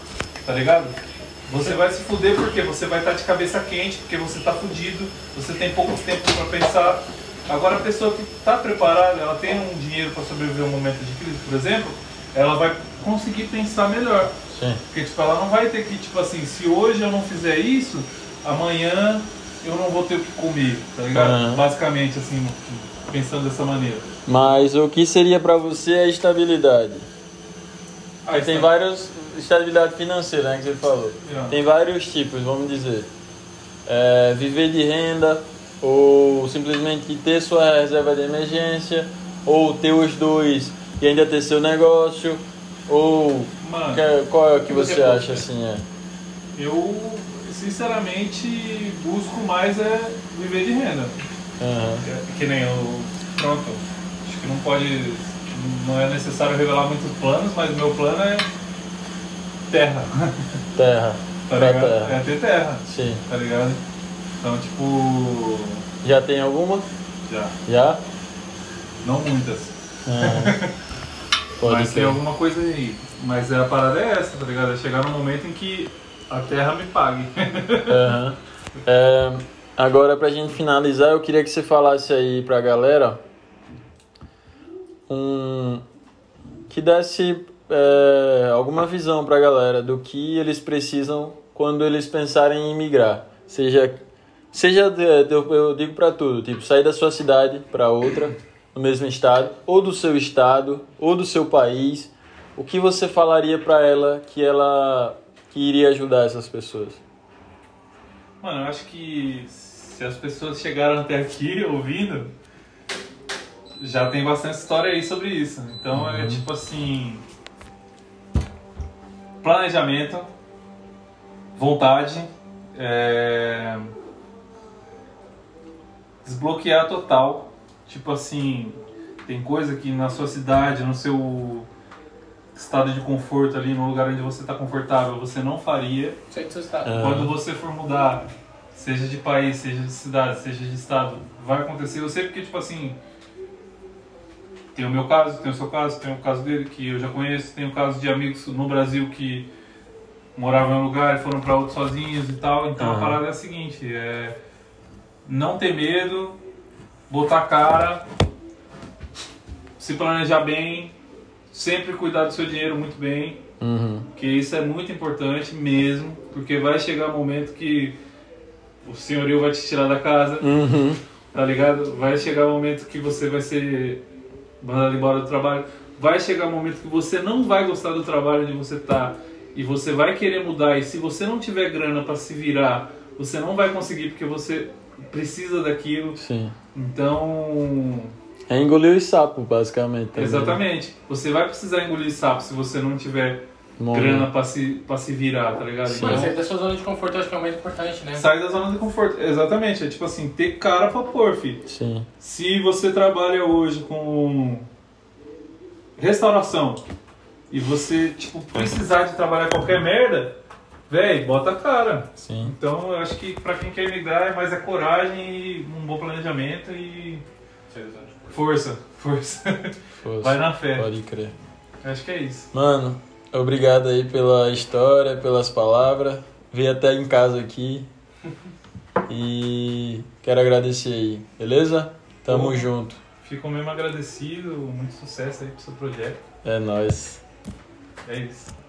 tá ligado? Você vai se fuder porque você vai estar de cabeça quente, porque você tá fudido, você tem pouco tempo para pensar. Agora a pessoa que tá preparada, ela tem um dinheiro para sobreviver a um momento de crise, por exemplo, ela vai conseguir pensar melhor. Sim. Porque tipo, ela não vai ter que, tipo assim, se hoje eu não fizer isso, amanhã eu não vou ter o que comer, tá ligado? Aham. Basicamente, assim, pensando dessa maneira. Mas o que seria pra você a estabilidade? Aí tem vários. Estabilidade financeira, né? Que você falou. Yeah. Tem vários tipos, vamos dizer. É, viver de renda, ou simplesmente ter sua reserva de emergência, ou ter os dois e ainda ter seu negócio, ou. Mano, que- qual é o que Você acha assim? É? eu sinceramente busco mais é viver de renda. É, Que nem eu. Pronto. Acho que não pode. Não é necessário revelar muitos planos, mas o meu plano é terra. Terra. Tá Pra ligado? terra. É ter terra, Sim. tá ligado? Então, tipo. Já tem alguma? Já. Já? Não muitas. Aham. Pode mas tem ser. alguma coisa aí. Mas a parada é essa, tá ligado? É chegar no momento em que a terra me pague. Aham. É, agora, pra gente finalizar, eu queria que você falasse aí pra galera um, que desse é, alguma visão pra galera do que eles precisam quando eles pensarem em migrar. Seja, seja de- eu digo pra tudo, tipo, sair da sua cidade pra outra, no mesmo estado, ou do seu estado, ou do seu país. O que você falaria pra ela que ela que iria ajudar essas pessoas? Mano, eu acho que se as pessoas chegaram até aqui ouvindo, já tem bastante história aí sobre isso. Então é tipo assim. Planejamento, vontade, é, desbloquear total. Tipo assim, tem coisa que na sua cidade, no seu estado de conforto ali, no lugar onde você está confortável, você não faria. Ah. Quando você for mudar, seja de país, seja de cidade, seja de estado, vai acontecer. Eu sei porque, tipo assim, tem o meu caso, tem o seu caso, tem o caso dele que eu já conheço, tem o caso de amigos no Brasil que moravam em um lugar e foram para outro sozinhos e tal. Então a Aham. parada é a seguinte, é não ter medo, botar a cara, se planejar bem, sempre cuidar do seu dinheiro muito bem. Uhum. Porque isso é muito importante mesmo, porque vai chegar um momento que o senhorio vai te tirar da casa, Uhum. tá ligado? Vai chegar um momento que você vai ser mandado embora do trabalho. Vai chegar um momento que você não vai gostar do trabalho onde você tá e você vai querer mudar. E se você não tiver grana para se virar, você não vai conseguir porque você precisa daquilo. Sim. Então, É engolir o sapo, basicamente. também. exatamente. Você vai precisar engolir sapo se você não tiver Momento. grana para se, pra se virar, tá ligado? Sim. Mano, sair da sua zona de conforto eu acho que é o mais importante, né? Sai da zona de conforto. Exatamente. É tipo assim, ter cara pra pôr, filho. Sim. Se você trabalha hoje com restauração e você, tipo, precisar de trabalhar qualquer merda, véi, bota a cara. Sim. Então eu acho que pra quem quer migrar é mais a coragem e um bom planejamento e Sair da zona de conforto. força. Força. Força. Vai na fé. Pode crer. Acho que é isso. Mano, obrigado aí pela história, pelas palavras. Vim até em casa aqui. E quero agradecer aí, beleza? Tamo Bom. junto. Fico mesmo agradecido. Muito sucesso aí pro seu projeto. É nóis. É isso.